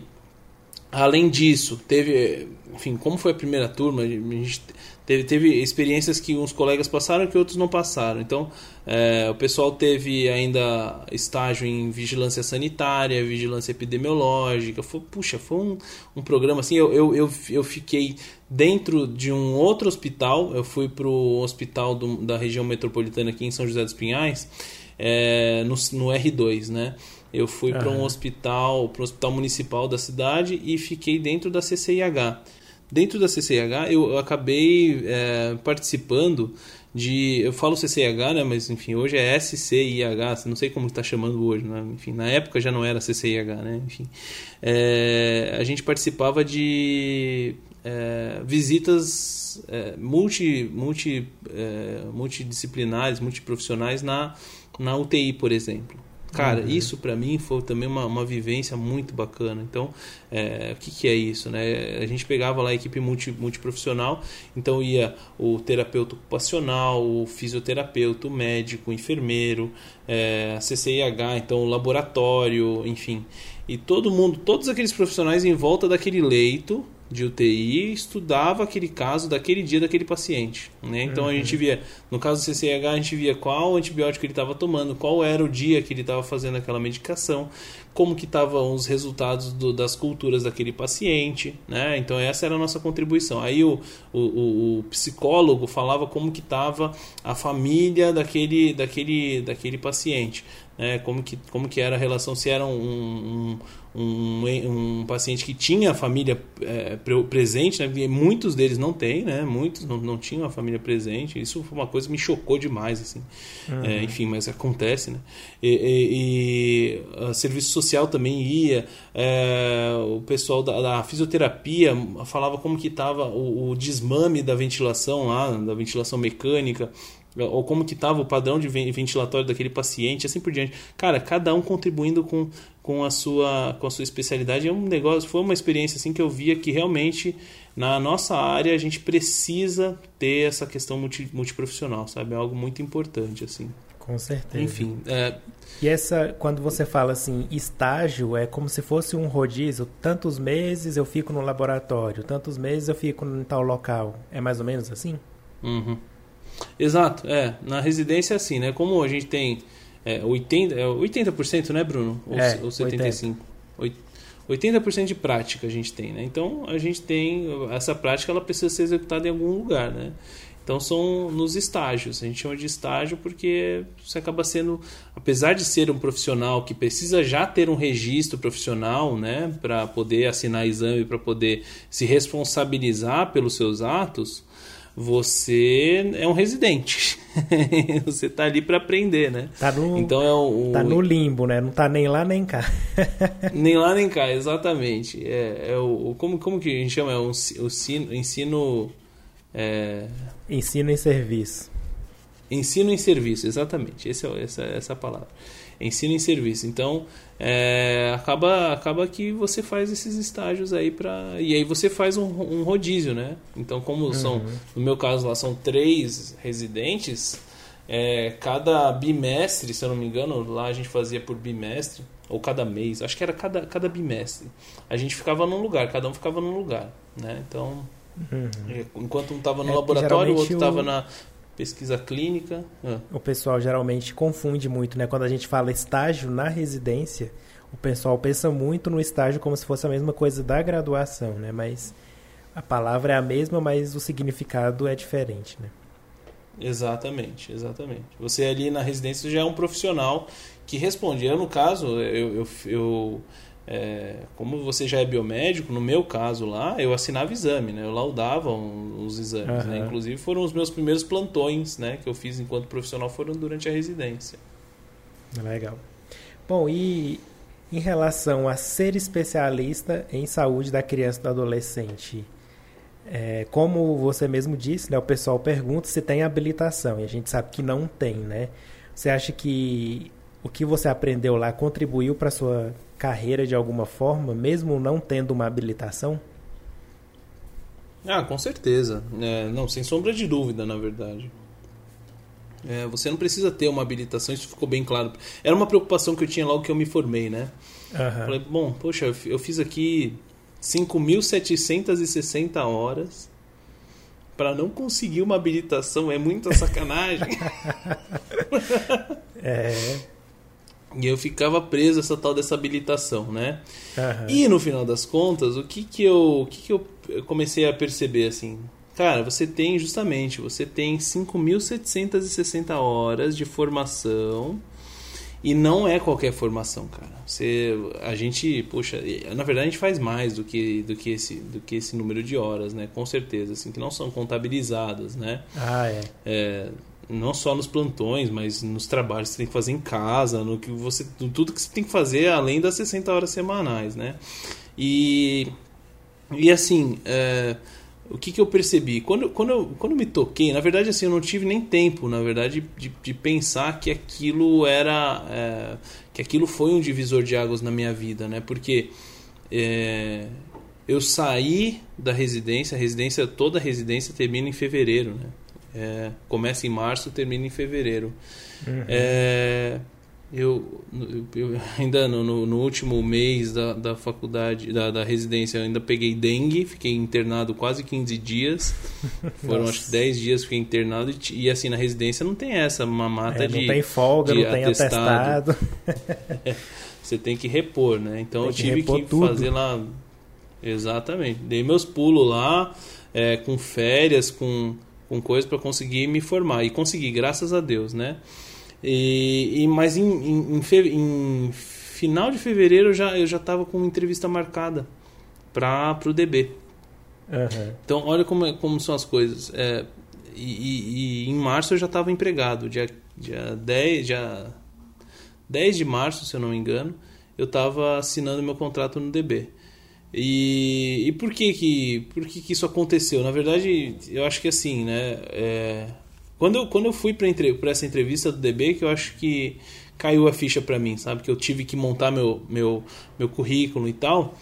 além disso, teve, enfim, como foi a primeira turma, a gente teve, teve experiências que uns colegas passaram que outros não passaram. Então, é, o pessoal teve ainda estágio em vigilância sanitária, vigilância epidemiológica. Foi, puxa, foi um, um programa assim. Eu, eu, eu, eu fiquei dentro de um outro hospital. Eu fui para o hospital do, da região metropolitana aqui em São José dos Pinhais, é, no, no R2, né? Eu fui para um hospital, para um hospital municipal da cidade e fiquei dentro da CCIH. Dentro da CCIH eu, eu acabei é, participando de. Eu falo CCIH, né? Mas enfim, hoje é SCIH, não sei como está chamando hoje, né? Enfim, na época já não era CCIH, né? Enfim, é, a gente participava de é, visitas é, multi, multi, é, multidisciplinares, multiprofissionais na, na UTI, por exemplo. Cara, uhum. isso para mim foi também uma, uma vivência muito bacana. Então, é, o que, que é isso? Né? A gente pegava lá a equipe multi, multiprofissional, então ia o terapeuta ocupacional, o fisioterapeuta, o médico, o enfermeiro, é, a CCIH, então o laboratório, enfim. E todo mundo, todos aqueles profissionais em volta daquele leito de UTI estudava aquele caso daquele dia daquele paciente. Né? Então uhum. a gente via, no caso do CCH, a gente via qual antibiótico ele estava tomando, qual era o dia que ele estava fazendo aquela medicação, como que estavam os resultados do, das culturas daquele paciente. Né? Então essa era a nossa contribuição. Aí o, o, o, o psicólogo falava como que estava a família daquele, daquele, daquele paciente. Né? Como, que, como que era a relação, se era um, um um, um paciente que tinha a família é, presente, né? muitos deles não têm, né? muitos não, não tinham a família presente. Isso foi uma coisa que me chocou demais, assim. Uhum. É, enfim, mas acontece, né? E, e, e serviço social também ia, é, o pessoal da, da, fisioterapia falava como que estava o, o desmame da ventilação lá, da ventilação mecânica ou como que estava o padrão de ventilatório daquele paciente, assim por diante. Cara, cada um contribuindo com, com, a, sua, com a sua especialidade. É um negócio, foi uma experiência assim que eu via que realmente na nossa área a gente precisa ter essa questão multi, multiprofissional, sabe? É algo muito importante, assim. Com certeza. Enfim. É... E essa, quando você fala assim, estágio, é como se fosse um rodízio. Tantos meses eu fico no laboratório, tantos meses eu fico em tal local. É mais ou menos assim? Uhum. Exato, é. Na residência é assim, né? Como a gente tem é, 80%, é 80%, né, Bruno? Ou, é, ou 75%? 80%. 80% de prática a gente tem, né? Então a gente tem essa prática, ela precisa ser executada em algum lugar, né? Então são nos estágios. A gente chama de estágio porque você acaba sendo, apesar de ser um profissional que precisa já ter um registro profissional, né, para poder assinar exame, para poder se responsabilizar pelos seus atos, você é um residente. *laughs* você tá ali para aprender, né? Tá no, então é o, tá no limbo, né? Não tá nem lá nem cá. *laughs* nem lá nem cá, exatamente. É, é o, como, como que a gente chama? É o, o ensino... ensino é... Ensino em serviço. Ensino em serviço, exatamente. Esse é, essa, essa é a palavra ensino em serviço. Então, é, acaba, acaba que você faz esses estágios aí para e aí você faz um, um, rodízio, né? Então, como uhum. são, no meu caso lá são três residentes, é, cada bimestre, se eu não me engano, lá a gente fazia por bimestre ou cada mês, acho que era cada, cada bimestre. A gente ficava num lugar, cada um ficava num lugar, né? Então, uhum. enquanto um estava no é, laboratório, o outro estava o... na pesquisa clínica. Ah. O pessoal geralmente confunde muito, né? Quando a gente fala estágio na residência, o pessoal pensa muito no estágio como se fosse a mesma coisa da graduação, né? Mas a palavra é a mesma, mas o significado é diferente, né? Exatamente, exatamente. Você ali na residência já é um profissional que responde. Eu, no caso, eu, eu, eu é, como você já é biomédico, no meu caso lá, eu assinava exame, né? Eu laudava os exames, uhum. né? Inclusive foram os meus primeiros plantões, né? Que eu fiz enquanto profissional foram durante a residência. Legal. Bom, e em relação a ser especialista em saúde da criança e do adolescente, é, como você mesmo disse, né? O pessoal pergunta se tem habilitação e a gente sabe que não tem, né? Você acha que o que você aprendeu lá contribuiu para sua carreira de alguma forma, mesmo não tendo uma habilitação? Ah, com certeza. É, não, sem sombra de dúvida, na verdade. É, você não precisa ter uma habilitação, isso ficou bem claro. Era uma preocupação que eu tinha logo que eu me formei, né? Uhum. Falei, bom, poxa, eu fiz aqui 5.760 horas para não conseguir uma habilitação é muita sacanagem. *laughs* é. E eu ficava preso essa tal dessa habilitação, né? Uhum. E no final das contas, o que que eu, o que que eu comecei a perceber assim? Cara, você tem justamente, você tem 5.760 horas de formação e não é qualquer formação, cara. Você, a gente, poxa, na verdade a gente faz mais do que, do que, esse, do que esse número de horas, né? Com certeza, assim, que não são contabilizadas, né? Ah, é. é não só nos plantões, mas nos trabalhos que você tem que fazer em casa, no que você, tudo que você tem que fazer além das 60 horas semanais, né? E, e assim, é, o que, que eu percebi? Quando, quando, eu, quando eu me toquei, na verdade, assim, eu não tive nem tempo, na verdade, de, de pensar que aquilo era. É, que aquilo foi um divisor de águas na minha vida, né? Porque é, eu saí da residência, a residência, toda a residência termina em fevereiro, né? É, começa em março, termina em fevereiro. Uhum. É, eu, eu ainda no, no, último mês da, da faculdade, da, da residência, ainda peguei dengue, fiquei internado quase 15 dias. Foram acho que 10 dias que fiquei internado. E, e, assim, na residência não tem essa mamata é, de. Não tem folga, não tem atestado. atestado. *laughs* é, você tem que repor, né? Então tem eu tive que, que fazer lá. Exatamente. Dei meus pulos lá, é, com férias, com, com coisas para conseguir me formar. E consegui, graças a Deus, né? E, e mas em, em, em, final de fevereiro eu já eu já estava com uma entrevista marcada para o DB. Uhum. Então olha como, é, como são as coisas. É, e, e, e, em março eu já estava empregado. Dia, dia, 10, dia 10 de março, se eu não me engano, eu estava assinando meu contrato no DB. E, e por que que, por que que isso aconteceu? Na verdade, eu acho que assim, né? É, quando eu, quando eu fui para essa entrevista do DB, que eu acho que caiu a ficha para mim, sabe? Que eu tive que montar meu, meu, meu currículo e tal.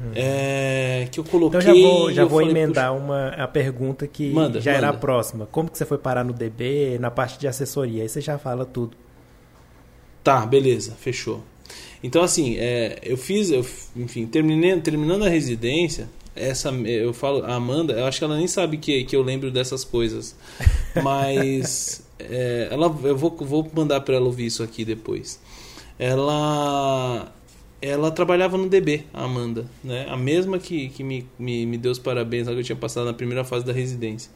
Uhum. É, que eu coloquei. Então já vou, já vou falei, emendar uma, a pergunta que manda, já manda. era a próxima. Como que você foi parar no DB, na parte de assessoria? Aí você já fala tudo. Tá, beleza, fechou. Então, assim, é, eu fiz, eu, enfim, terminei, terminando a residência, essa eu falo a Amanda eu acho que ela nem sabe que, que eu lembro dessas coisas. *laughs* Mas é, ela eu vou, vou mandar para ela ouvir isso aqui depois. Ela ela trabalhava no DB a Amanda né? A mesma que, que me, me, me deu os parabéns que eu tinha passado na primeira fase da residência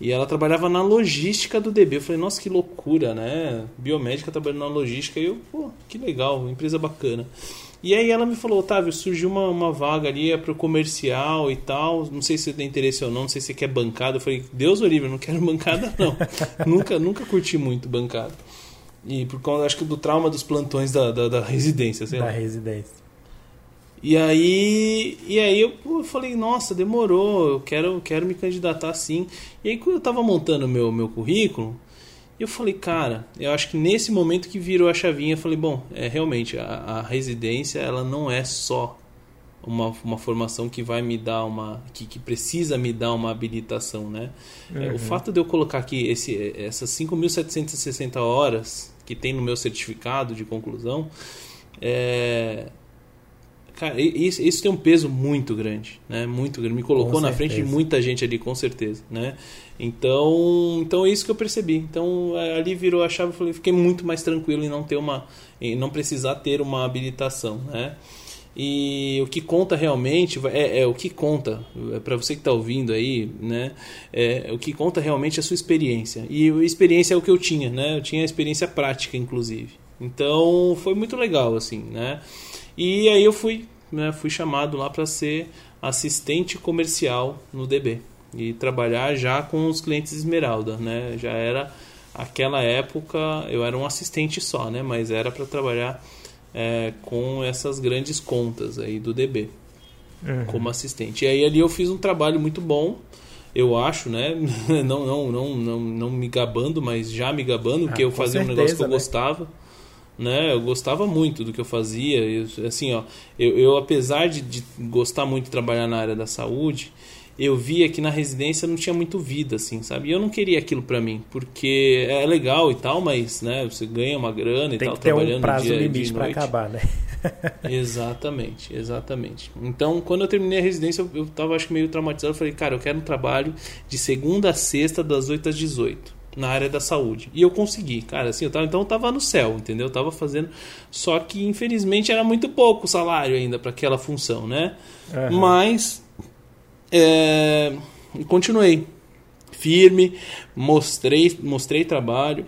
e ela trabalhava na logística do DB eu falei nossa que loucura né biomédica trabalhando na logística e eu pô que legal empresa bacana e aí ela me falou, Otávio, surgiu uma, uma vaga ali, é pro comercial e tal. Não sei se você tem interesse ou não, não sei se você quer bancada. Eu falei, Deus Olívio, não quero bancada, não. *laughs* nunca, nunca curti muito bancada. E por conta, acho que do trauma dos plantões da, da, da residência, sei da lá. residência. E aí, e aí eu, falei, nossa, demorou, eu quero, quero me candidatar sim. E aí quando eu tava montando meu meu currículo, eu falei, cara, eu acho que nesse momento que virou a chavinha, eu falei, bom, é realmente a, a residência ela não é só uma, uma formação que vai me dar uma que, que precisa me dar uma habilitação, né? Uhum. É, o uhum. fato de eu colocar aqui esse, essas 5.760 horas que tem no meu certificado de conclusão, é, cara, isso, isso tem um peso muito grande, né? Muito grande. Me colocou na frente de muita gente ali, com certeza, né? Então, então é isso que eu percebi. Então ali virou a chave, falei, fiquei muito mais tranquilo em não ter uma, em não precisar ter uma habilitação, né? E o que conta realmente é, é o que conta é para você que está ouvindo aí, né? É, o que conta realmente é a sua experiência. E a experiência é o que eu tinha, né? Eu tinha a experiência prática, inclusive. Então foi muito legal, assim, né? E aí eu fui, né? Fui chamado lá para ser assistente comercial no DB e trabalhar já com os clientes Esmeralda, né? Já era aquela época eu era um assistente só, né? Mas era para trabalhar é, com essas grandes contas aí do DB uhum. como assistente. E aí ali eu fiz um trabalho muito bom, eu acho, né? *laughs* não, não, não, não, não me gabando, mas já me gabando, porque ah, eu fazia certeza, um negócio que eu né? gostava. Né, eu gostava muito do que eu fazia. Eu, assim, ó, eu, eu apesar de, de gostar muito de trabalhar na área da saúde, eu via que na residência não tinha muito vida, assim, sabe? E eu não queria aquilo para mim, porque é legal e tal, mas, né, você ganha uma grana e Tem tal, que ter trabalhando um prazo dia, limite para acabar, né? *laughs* exatamente, exatamente. Então, quando eu terminei a residência, eu, eu tava, acho que, meio traumatizado. Eu falei, cara, eu quero um trabalho de segunda a sexta, das 8 às 18 na área da saúde. E eu consegui, cara, assim, eu tava, então eu tava no céu, entendeu? Eu tava fazendo, só que infelizmente era muito pouco o salário ainda para aquela função, né? Uhum. Mas é, continuei firme, mostrei, mostrei trabalho.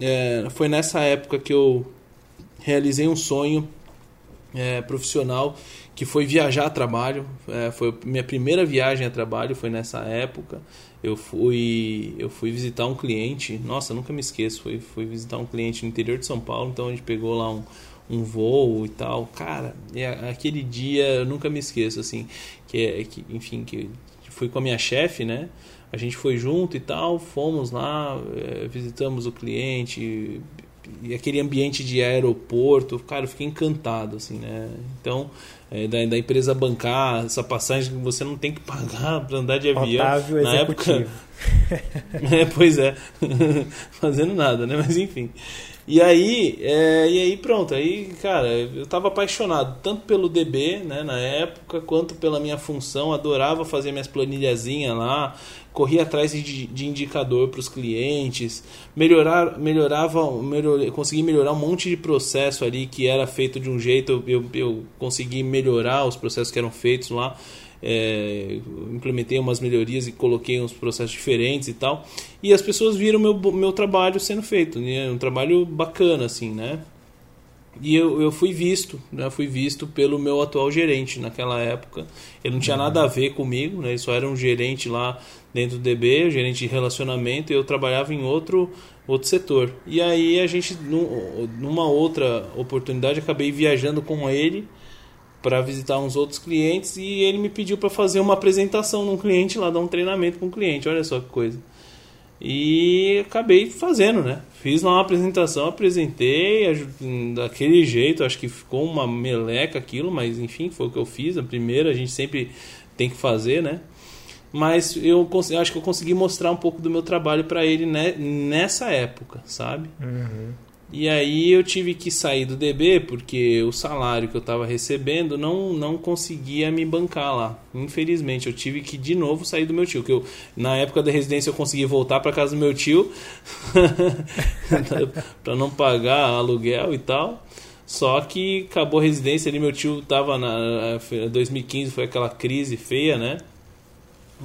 É, foi nessa época que eu realizei um sonho é, profissional que foi viajar a trabalho. É, foi minha primeira viagem a trabalho foi nessa época. Eu fui eu fui visitar um cliente. Nossa, nunca me esqueço. Fui, fui visitar um cliente no interior de São Paulo. Então a gente pegou lá um, um voo e tal. Cara, é, aquele dia eu nunca me esqueço assim. Que, é, que enfim que fui com a minha chefe, né? A gente foi junto e tal, fomos lá, é, visitamos o cliente, e aquele ambiente de aeroporto, cara, eu fiquei encantado, assim, né? Então, é, da, da, empresa bancar essa passagem que você não tem que pagar para andar de avião. Otávio na executivo. época. *laughs* é, pois é, *laughs* fazendo nada, né? Mas enfim. E aí, é, e aí pronto, aí, cara, eu tava apaixonado tanto pelo DB, né, na época, quanto pela minha função, adorava fazer minhas planilhazinhas lá, corria atrás de, de indicador para os clientes, melhorar, melhorava, melhor, consegui melhorar um monte de processo ali que era feito de um jeito, eu, eu consegui melhorar os processos que eram feitos lá é, implementei umas melhorias e coloquei uns processos diferentes e tal. E as pessoas viram meu, meu trabalho sendo feito, né? um trabalho bacana, assim, né? E eu, eu fui visto, né? Fui visto pelo meu atual gerente naquela época. Ele não tinha nada a ver comigo, né? Ele só era um gerente lá dentro do DB, gerente de relacionamento, e eu trabalhava em outro outro setor. E aí a gente, numa outra oportunidade, acabei viajando com ele para visitar uns outros clientes e ele me pediu para fazer uma apresentação num cliente lá, dar um treinamento com um cliente. Olha só que coisa. E acabei fazendo, né? Fiz lá uma apresentação, apresentei daquele jeito, acho que ficou uma meleca aquilo, mas enfim, foi o que eu fiz. A primeira a gente sempre tem que fazer, né? Mas eu acho que eu consegui mostrar um pouco do meu trabalho para ele nessa época, sabe? Uhum. E aí eu tive que sair do DB porque o salário que eu estava recebendo não, não conseguia me bancar lá. Infelizmente, eu tive que de novo sair do meu tio. Que eu, na época da residência eu consegui voltar para casa do meu tio *laughs* para não pagar aluguel e tal. Só que acabou a residência ali, meu tio estava na 2015 foi aquela crise feia, né?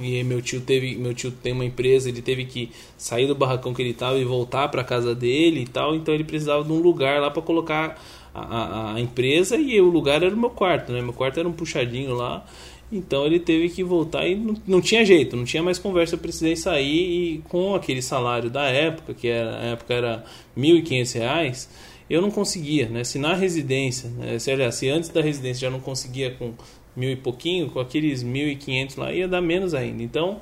E meu tio teve, meu tio tem uma empresa, ele teve que sair do barracão que ele estava e voltar para casa dele e tal, então ele precisava de um lugar lá para colocar a, a, a, empresa e o lugar era o meu quarto, né? Meu quarto era um puxadinho lá. Então ele teve que voltar e não, não tinha jeito, não tinha mais conversa, eu precisei sair e com aquele salário da época, que era, na época era R$ 1.500, eu não conseguia, né? Se na residência, né? se, aliás, se antes da residência já não conseguia com mil e pouquinho, com aqueles mil e quinhentos lá ia dar menos ainda. Então,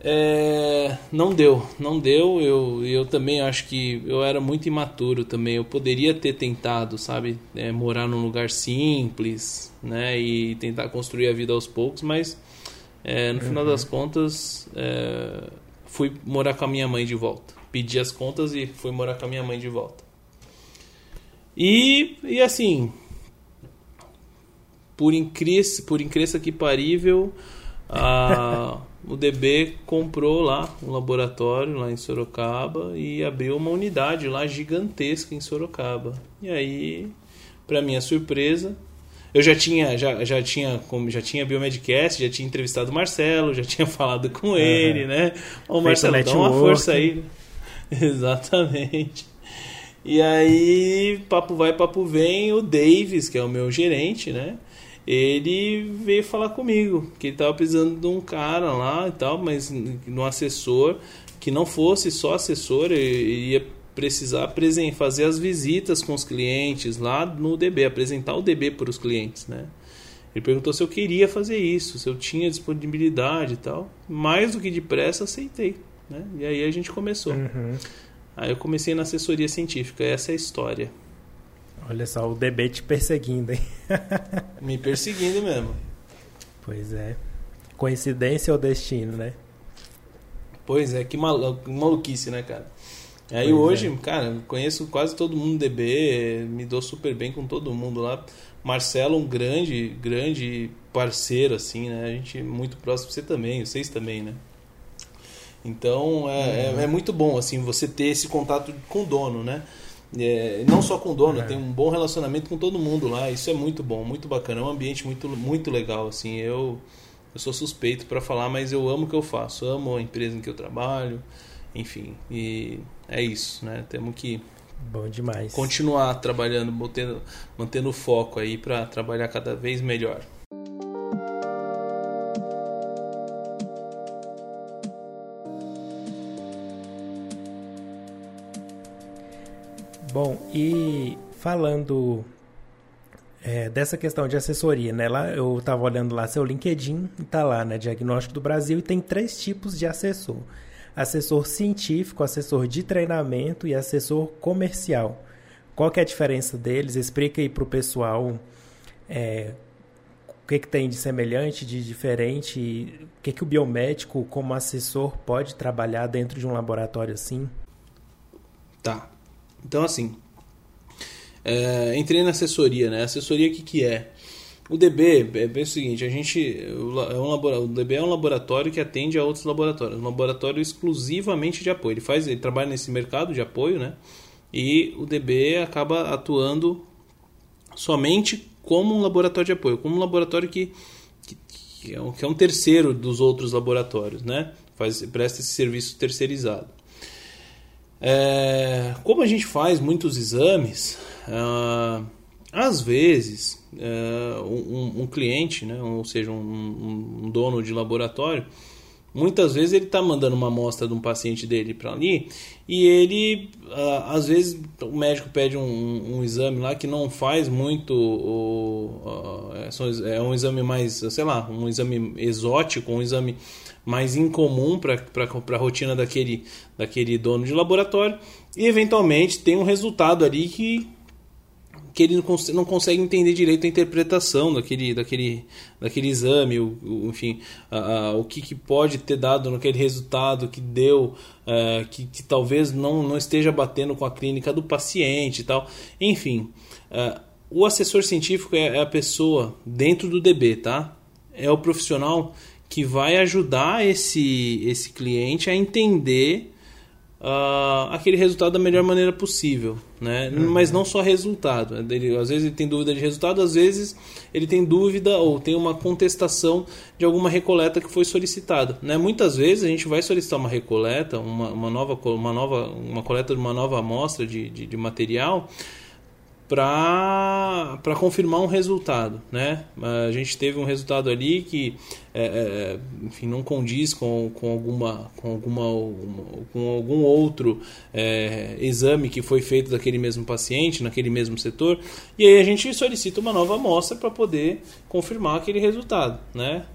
é, não deu, não deu. Eu, eu também acho que eu era muito imaturo também. Eu poderia ter tentado, sabe, é, morar num lugar simples, né, e tentar construir a vida aos poucos, mas é, no uhum. final das contas é, fui morar com a minha mãe de volta. Pedi as contas e fui morar com a minha mãe de volta. E, e assim, por incrível, por incrível que parível, a, *laughs* o DB comprou lá um laboratório lá em Sorocaba e abriu uma unidade lá gigantesca em Sorocaba. E aí, para minha surpresa, eu já tinha já, já tinha como já tinha Biomedcast, já tinha entrevistado o Marcelo, já tinha *laughs* falado com uhum. ele, né? Ô Marcelo, dá uma força aí. *laughs* Exatamente. E aí, papo vai, papo vem, o Davis, que é o meu gerente, né? Ele veio falar comigo que ele estava precisando de um cara lá e tal, mas no assessor que não fosse só assessor, ele ia precisar fazer as visitas com os clientes lá no DB, apresentar o DB para os clientes, né? Ele perguntou se eu queria fazer isso, se eu tinha disponibilidade e tal. Mais do que depressa, aceitei. Né? E aí a gente começou. Uhum. Aí eu comecei na assessoria científica, essa é a história. Olha só, o DB te perseguindo, hein? *laughs* Me perseguindo mesmo. Pois é. coincidência ou destino, né? Pois é, que maluquice, né, cara? Aí pois hoje, é. cara, conheço quase todo mundo DB, me dou super bem com todo mundo lá. Marcelo, um grande, grande parceiro, assim, né? A gente é muito próximo, você também, vocês também, né? Então é, uhum. é, é, muito bom, assim, você ter esse contato com o dono, né? É, não só com o dono, é. tem um bom relacionamento com todo mundo lá. Isso é muito bom, muito bacana. É um ambiente muito, muito legal, assim. Eu, eu sou suspeito para falar, mas eu amo o que eu faço. Amo a empresa em que eu trabalho, enfim. E é isso, né? Temos que Bom demais. Continuar trabalhando, mantendo, mantendo o foco aí para trabalhar cada vez melhor. Bom, e falando é, dessa questão de assessoria, né? Lá eu estava olhando lá seu LinkedIn, está lá, né? Diagnóstico do Brasil e tem três tipos de assessor: assessor científico, assessor de treinamento e assessor comercial. Qual que é a diferença deles? Explica aí para o pessoal é, o que, que tem de semelhante, de diferente, o que, que o biomédico, como assessor, pode trabalhar dentro de um laboratório assim? Tá. Então, assim, é, entrei na assessoria, né? Assessoria o que, que é? O DB é, é o seguinte, a gente é um o DB é um laboratório que atende a outros laboratórios, um laboratório exclusivamente de apoio. Ele faz, ele trabalha nesse mercado de apoio, né? E o DB acaba atuando somente como um laboratório de apoio, como um laboratório que, que, que, é, um, que é um terceiro dos outros laboratórios, né? Faz, presta esse serviço terceirizado. É, como a gente faz muitos exames, uh, às vezes uh, um, um, cliente, né, ou seja, um, um dono de laboratório, muitas vezes ele está mandando uma amostra de um paciente dele para ali e ele, uh, às vezes, o médico pede um, um, exame lá que não faz muito, uh, é um exame mais, sei lá, um exame exótico, um exame mais incomum para a rotina daquele, daquele dono de laboratório e eventualmente tem um resultado ali que, que ele não, cons não consegue entender direito a interpretação daquele, daquele, daquele exame, o, o enfim, a, a, o que, que, pode ter dado naquele resultado que deu, uh, que, que, talvez não, não esteja batendo com a clínica do paciente e tal. Enfim, uh, o assessor científico é, é a pessoa dentro do DB, tá? É o profissional que vai ajudar esse, esse cliente a entender uh, aquele resultado da melhor maneira possível. Né? Uhum. Mas não só resultado. Ele, às vezes ele tem dúvida de resultado, às vezes ele tem dúvida ou tem uma contestação de alguma recoleta que foi solicitada. Né? Muitas vezes a gente vai solicitar uma recoleta, uma, uma, nova, uma, nova, uma coleta de uma nova amostra de, de, de material para confirmar um resultado. Né? A gente teve um resultado ali que é, é, enfim, não condiz com, com, alguma, com, alguma, com algum outro é, exame que foi feito daquele mesmo paciente, naquele mesmo setor, e aí a gente solicita uma nova amostra para poder confirmar aquele resultado. Né?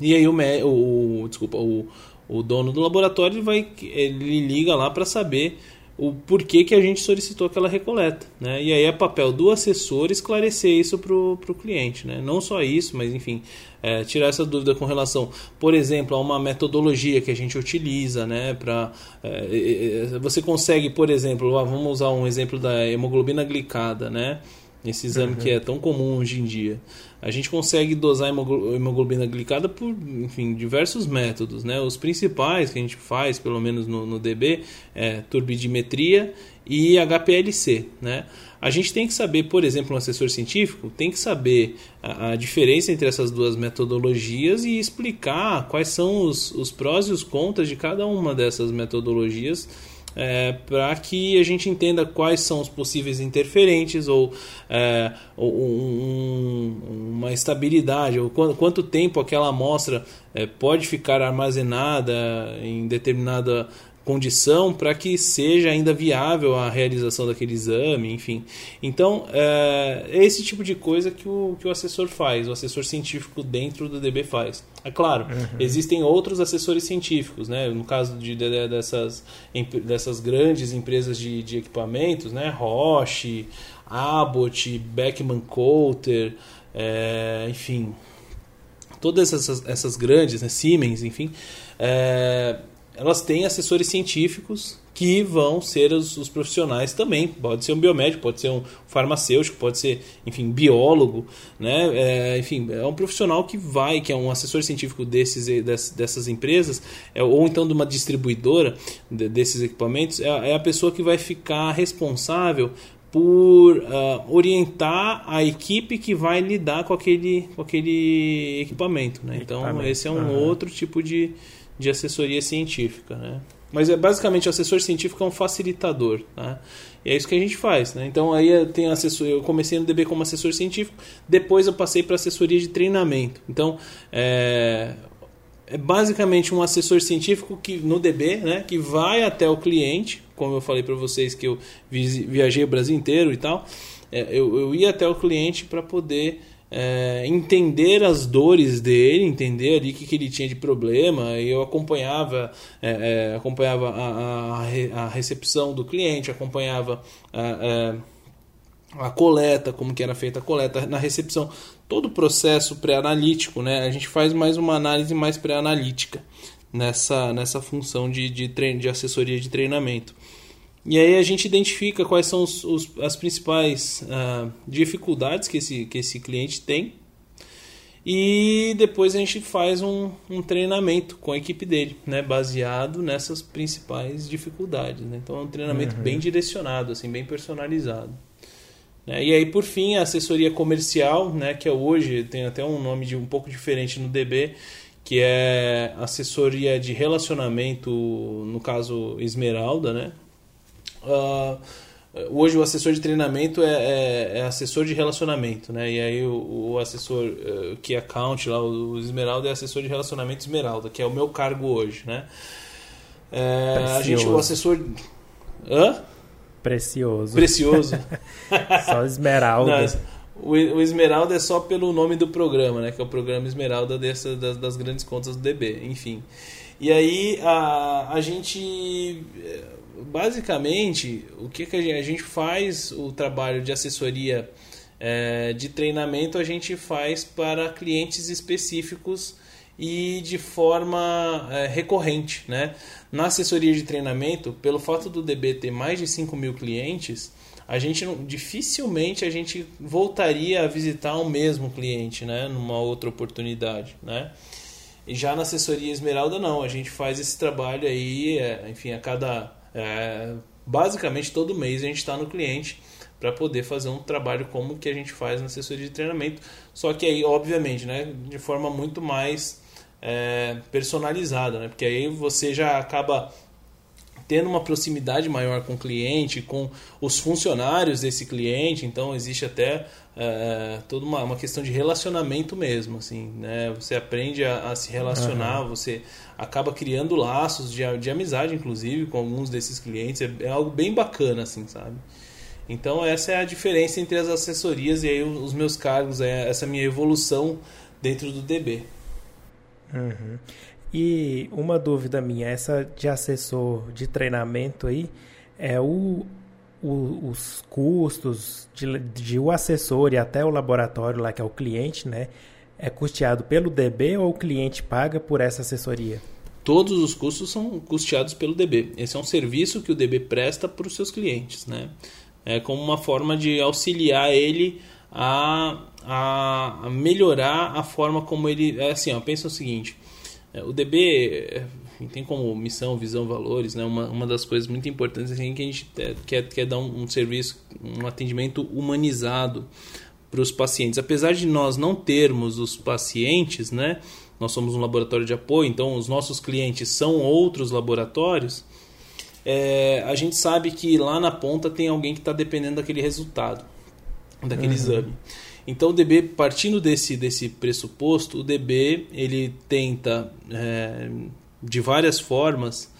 E aí o, o, desculpa, o, o dono do laboratório vai, ele liga lá para saber o porquê que a gente solicitou aquela recoleta. Né? E aí é papel do assessor esclarecer isso para o cliente. Né? Não só isso, mas enfim, é, tirar essa dúvida com relação, por exemplo, a uma metodologia que a gente utiliza. Né? Pra, é, você consegue, por exemplo, vamos usar um exemplo da hemoglobina glicada. Né? Esse exame uhum. que é tão comum hoje em dia. A gente consegue dosar hemoglobina glicada por, enfim, diversos métodos, né? Os principais que a gente faz, pelo menos no, no DB, é turbidimetria e HPLC, né? A gente tem que saber, por exemplo, um assessor científico tem que saber a, a diferença entre essas duas metodologias e explicar quais são os, os prós e os contras de cada uma dessas metodologias é, para que a gente entenda quais são os possíveis interferentes ou, é, um, uma estabilidade, ou quanto, quanto, tempo aquela amostra é, pode ficar armazenada em determinada condição para que seja ainda viável a realização daquele exame, enfim. Então, é, é esse tipo de coisa que o, que o assessor faz, o assessor científico dentro do DB faz. É claro, uhum. existem outros assessores científicos, né? no caso de, de, dessas, dessas grandes empresas de, de equipamentos, né? Roche, Abbott, Beckman Coulter, é, enfim, todas essas, essas grandes, né, Siemens, enfim, é, elas têm assessores científicos que vão ser os, os, profissionais também. Pode ser um biomédico, pode ser um farmacêutico, pode ser, enfim, biólogo, né? É, enfim, é um profissional que vai, que é um assessor científico desses, dessas empresas, é, ou então de uma distribuidora de, desses equipamentos, é, é, a pessoa que vai ficar responsável por uh, orientar a equipe que vai lidar com aquele, com aquele equipamento. Né? Então, esse é um uhum. outro tipo de, de assessoria científica. Né? Mas é basicamente o assessor científico é um facilitador, tá? E é isso que a gente faz, né? Então aí eu tenho assessor, eu comecei no DB como assessor científico, depois eu passei para assessoria de treinamento. Então é, é basicamente um assessor científico que no DB, né, que vai até o cliente, como eu falei para vocês que eu viajei o Brasil inteiro e tal, é, eu, eu ia até o cliente para poder é, entender as dores dele, entender ali o que, que ele tinha de problema. E eu acompanhava, é, é, acompanhava a, a, a, recepção do cliente, acompanhava a, é, a, coleta, como que era feita a coleta, na recepção, todo o processo pré-analítico, né? A gente faz mais uma análise mais pré-analítica nessa, nessa função de, de, de assessoria de treinamento. E aí a gente identifica quais são os, os, as principais uh, dificuldades que esse, que esse cliente tem. E depois a gente faz um, um treinamento com a equipe dele, né, baseado nessas principais dificuldades. Né? Então é um treinamento uhum. bem direcionado, assim, bem personalizado. Né? E aí, por fim, a assessoria comercial, né, que é hoje tem até um nome de um pouco diferente no DB, que é assessoria de relacionamento, no caso Esmeralda, né? Uh, hoje o assessor de treinamento é, é, é, assessor de relacionamento, né? E aí o, o assessor uh, que é account lá, o, Esmeralda é assessor de relacionamento Esmeralda, que é o meu cargo hoje, né? É, a gente, o assessor... Hã? Precioso. Precioso. *laughs* só Esmeralda. Não, o, o Esmeralda é só pelo nome do programa, né? Que é o programa Esmeralda dessa, das, das grandes contas do DB, enfim. E aí a, a gente basicamente, o que, que a gente faz o trabalho de assessoria é, de treinamento a gente faz para clientes específicos e de forma é, recorrente. Né? Na assessoria de treinamento, pelo fato do DB ter mais de 5 mil clientes, a gente dificilmente a gente voltaria a visitar o mesmo cliente né? numa outra oportunidade. Né? E já na assessoria Esmeralda não, a gente faz esse trabalho aí, é, enfim, a cada é, basicamente todo mês a gente está no cliente para poder fazer um trabalho como que a gente faz na assessoria de treinamento, só que aí obviamente, né, de forma muito mais é, personalizada, né, porque aí você já acaba tendo uma proximidade maior com o cliente, com os funcionários desse cliente, então existe até é, toda uma, uma questão de relacionamento mesmo, assim, né? Você aprende a, a se relacionar, uhum. você acaba criando laços de, de amizade, inclusive, com alguns desses clientes, é, é, algo bem bacana, assim, sabe? Então essa é a diferença entre as assessorias e aí os meus cargos, é essa minha evolução dentro do DB. Uhum. E uma dúvida minha, essa de assessor de treinamento aí, é o, o os custos de, de o assessor e até o laboratório lá, que é o cliente, né? É custeado pelo DB ou o cliente paga por essa assessoria? Todos os custos são custeados pelo DB. Esse é um serviço que o DB presta para os seus clientes, né? É como uma forma de auxiliar ele a, a, melhorar a forma como ele... É assim, ó, pensa o seguinte é, o DB tem como missão, visão, valores, né? Uma, uma das coisas muito importantes assim, que a gente quer, quer dar um, um serviço, um atendimento humanizado para os pacientes. Apesar de nós não termos os pacientes, né? Nós somos um laboratório de apoio, então os nossos clientes são outros laboratórios. É, a gente sabe que lá na ponta tem alguém que está dependendo daquele resultado, daquele uhum. exame. Então o DB, partindo desse, desse pressuposto, o DB ele tenta é, de várias formas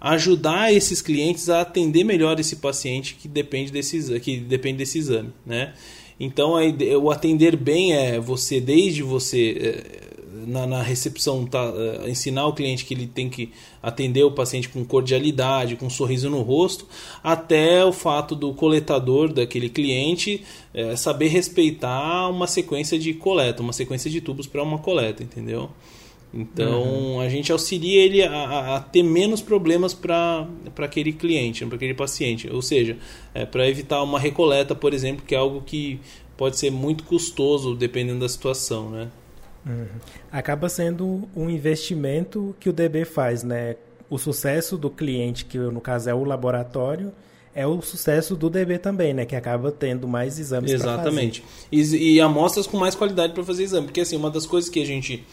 ajudar esses clientes a atender melhor esse paciente que depende desse, que depende desse exame, né? Então o atender bem é você desde você é, na, na, recepção, tá, uh, ensinar o cliente que ele tem que atender o paciente com cordialidade, com um sorriso no rosto, até o fato do coletador daquele cliente uh, saber respeitar uma sequência de coleta, uma sequência de tubos para uma coleta, entendeu? Então uhum. a gente auxilia ele a, a ter menos problemas para aquele cliente, para aquele paciente. Ou seja, é, para evitar uma recoleta, por exemplo, que é algo que pode ser muito custoso dependendo da situação. Né? Uhum. Acaba sendo um investimento que o DB faz, né? O sucesso do cliente, que no caso é o laboratório, é o sucesso do DB também, né? Que acaba tendo mais exames Exatamente. E, e amostras com mais qualidade para fazer exame. Porque assim, uma das coisas que a gente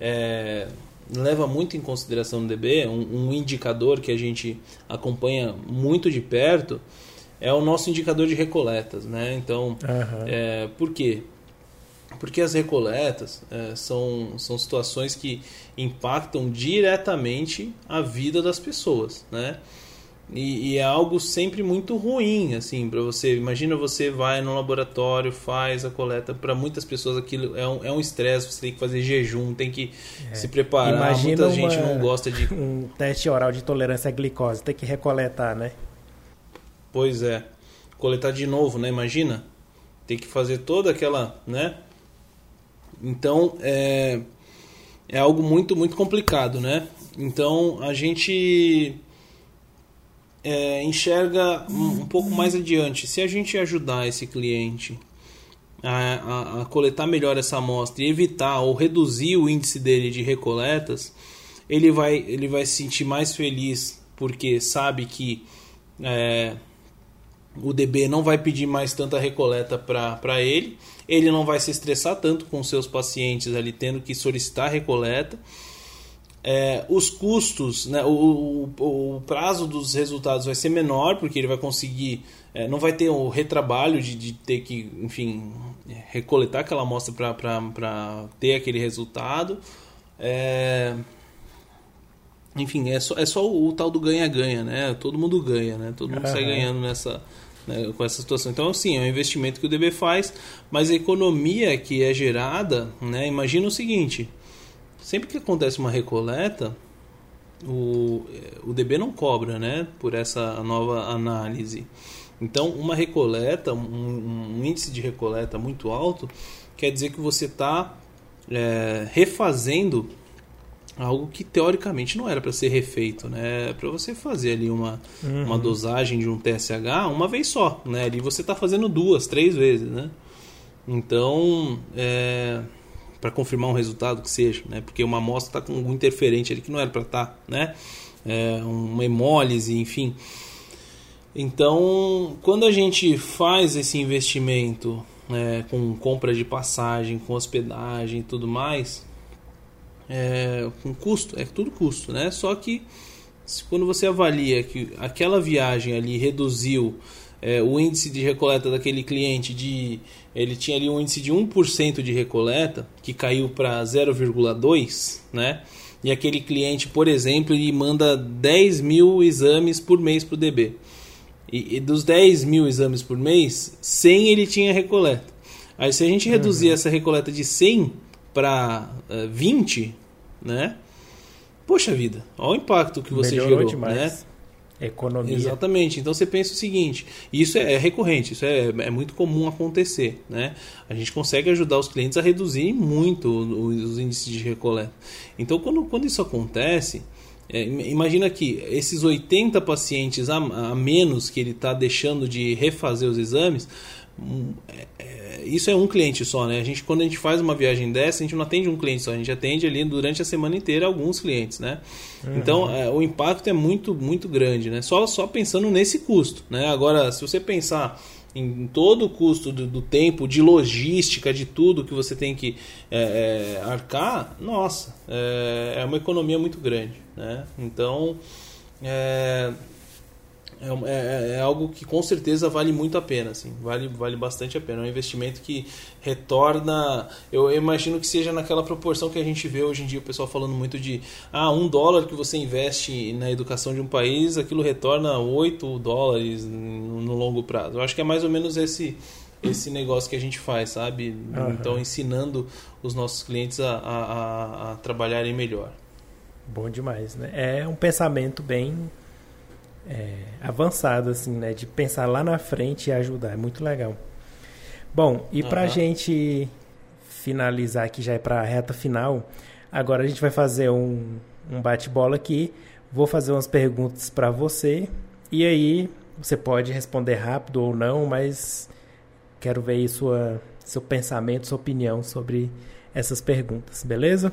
é, leva muito em consideração no DB, um, um, indicador que a gente acompanha muito de perto, é o nosso indicador de recoletas, né? Então, uhum. é, por quê? Porque as recoletas é, são, são situações que impactam diretamente a vida das pessoas, né? E, e, é algo sempre muito ruim, assim, para você. Imagina você vai no laboratório, faz a coleta. Para muitas pessoas aquilo é um, é um estresse, você tem que fazer jejum, tem que é. se preparar. Imagina Muita uma, gente não gosta de. *laughs* Um teste oral de tolerância à glicose, tem que recoletar, né? Pois é. Coletar de novo, né? Imagina. Tem que fazer toda aquela, né? Então, é, é algo muito, muito complicado, né? Então, a gente é, enxerga um, um, pouco mais adiante. Se a gente ajudar esse cliente a, a, a, coletar melhor essa amostra e evitar ou reduzir o índice dele de recoletas, ele vai, ele vai se sentir mais feliz porque sabe que é, o DB não vai pedir mais tanta recoleta para ele, ele não vai se estressar tanto com seus pacientes ali tendo que solicitar recoleta é, os custos, né, o, o, o, prazo dos resultados vai ser menor, porque ele vai conseguir, é, não vai ter o retrabalho de, de ter que, enfim, recoletar aquela amostra para ter aquele resultado. É, enfim, é só, é só o, o tal do ganha-ganha, né? Todo mundo ganha, né? Todo mundo uhum. sai ganhando nessa, né, com essa situação. Então, sim, é um investimento que o DB faz, mas a economia que é gerada, né? Imagina o seguinte sempre que acontece uma recoleta, o, o DB não cobra né, por essa nova análise. Então, uma recoleta, um, um índice de recoleta muito alto, quer dizer que você está é, refazendo algo que teoricamente não era para ser refeito, né? É para você fazer ali uma, uhum. uma dosagem de um TSH uma vez só, né? Ali você está fazendo duas, três vezes, né? Então, é, para confirmar um resultado que seja, né? Porque uma amostra está com algum interferente ali que não era para estar, tá, né? É, uma hemólise, enfim. Então, quando a gente faz esse investimento é, com compra de passagem, com hospedagem e tudo mais, é, com custo, é tudo custo, né? Só que quando você avalia que aquela viagem ali reduziu é, o índice de recoleta daquele cliente de ele tinha ali um índice de 1% de recoleta que caiu para 0,2 né? E aquele cliente por exemplo ele manda 10 mil exames por mês para o DB e, e, dos 10 mil exames por mês 100 ele tinha recoleta. Aí se a gente reduzir uhum. essa recoleta de 100 para uh, 20 né? Poxa vida olha o impacto que você Melhorou gerou demais. né Economia. Exatamente. Então você pensa o seguinte: isso é, recorrente, isso é, é, muito comum acontecer. Né? A gente consegue ajudar os clientes a reduzir muito os, índices de recoleta. Então, quando, quando isso acontece, é, imagina que esses 80 pacientes a, a menos que ele está deixando de refazer os exames, isso é um cliente só, né? A gente, quando a gente faz uma viagem dessa, a gente não atende um cliente só, a gente atende ali durante a semana inteira alguns clientes, né? Uhum. Então, é, o impacto é muito, muito grande, né? Só, só pensando nesse custo, né? Agora, se você pensar em todo o custo do, do tempo, de logística, de tudo que você tem que é, é, arcar, nossa, é, é, uma economia muito grande, né? Então, é, é, é, é, algo que com certeza vale muito a pena, assim, vale, vale bastante a pena. É um investimento que retorna. Eu imagino que seja naquela proporção que a gente vê hoje em dia o pessoal falando muito de ah, um dólar que você investe na educação de um país, aquilo retorna 8 dólares no longo prazo. Eu acho que é mais ou menos esse esse negócio que a gente faz, sabe? Aham. Então, ensinando os nossos clientes a, a, a- a trabalharem melhor. Bom demais, né? É um pensamento bem é, avançado, assim, né? De pensar lá na frente e ajudar. É muito legal. Bom, e pra Aham. gente finalizar aqui, já é pra reta final, agora a gente vai fazer um, um bate-bola aqui. Vou fazer umas perguntas pra você. E aí, você pode responder rápido ou não, mas quero ver aí sua, seu pensamento, sua opinião sobre essas perguntas, beleza?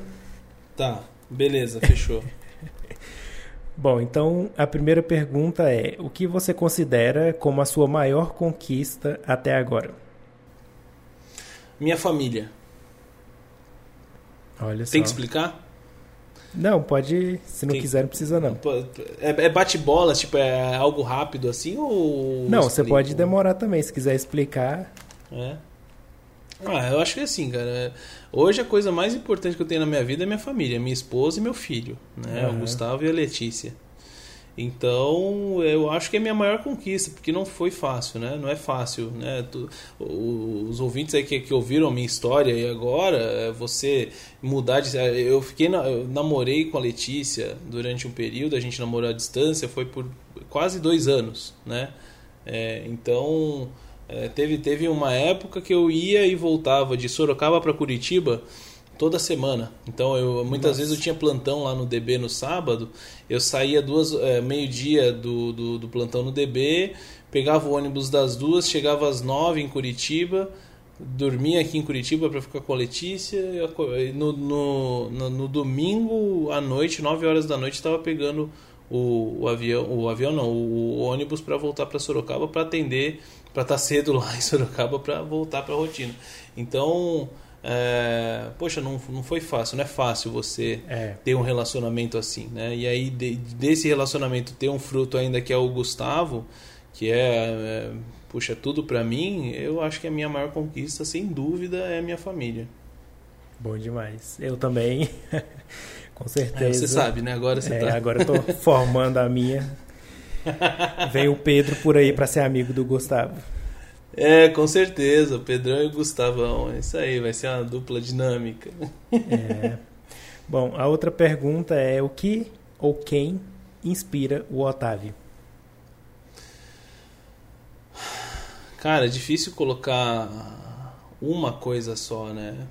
Tá, beleza, fechou. *laughs* Bom, então a primeira pergunta é: o que você considera como a sua maior conquista até agora? Minha família. Olha só. Tem que explicar? Não, pode. Se não Tem- quiser, não precisa não. É, é bate-bola, tipo, é algo rápido assim ou. Não, você explico? pode demorar também. Se quiser explicar. É. Ah, eu acho que é assim, cara. Hoje a coisa mais importante que eu tenho na minha vida é minha família, minha esposa e meu filho, né? Aham. O Gustavo e a Letícia. Então, eu acho que é a minha maior conquista, porque não foi fácil, né? Não é fácil, né? Tu- os ouvintes aí que, que ouviram a minha história e agora, é, você mudar de... Eu fiquei... na- eu namorei com a Letícia durante um período, a gente namorou à distância, foi por quase dois anos, né? É, então, é, teve, teve uma época que eu ia e voltava de Sorocaba para Curitiba toda semana. Então, eu muitas Nossa. vezes eu tinha plantão lá no DB no sábado, eu saía duas é, meio-dia do, do, do plantão no DB, pegava o ônibus das duas, chegava às nove em Curitiba, dormia aqui em Curitiba para ficar com a Letícia. No, no, no, no domingo à noite, 9 horas da noite, estava pegando o, o avião, o avião não, o, o ônibus para voltar para Sorocaba para atender, para estar cedo lá *laughs* em Sorocaba para voltar para a rotina. Então, é, poxa, não, não foi fácil, não é fácil você É. ter um relacionamento assim, né? E aí de- desse relacionamento ter um fruto ainda que é o Gustavo, que é, é puxa tudo pra mim, eu acho que a minha maior conquista, sem dúvida, é a minha família. Bom demais. Eu também. *laughs* Com É, certeza. você sabe, né? Agora você É, tá. agora eu tô formando a minha. *laughs* *laughs* Vem o Pedro por aí pra ser amigo do Gustavo. É, com certeza, o Pedrão e o Gustavão. É isso aí, vai ser uma dupla dinâmica. É. Bom, a outra pergunta é o que ou quem inspira o Otávio? Cara, é difícil colocar uma coisa só, né?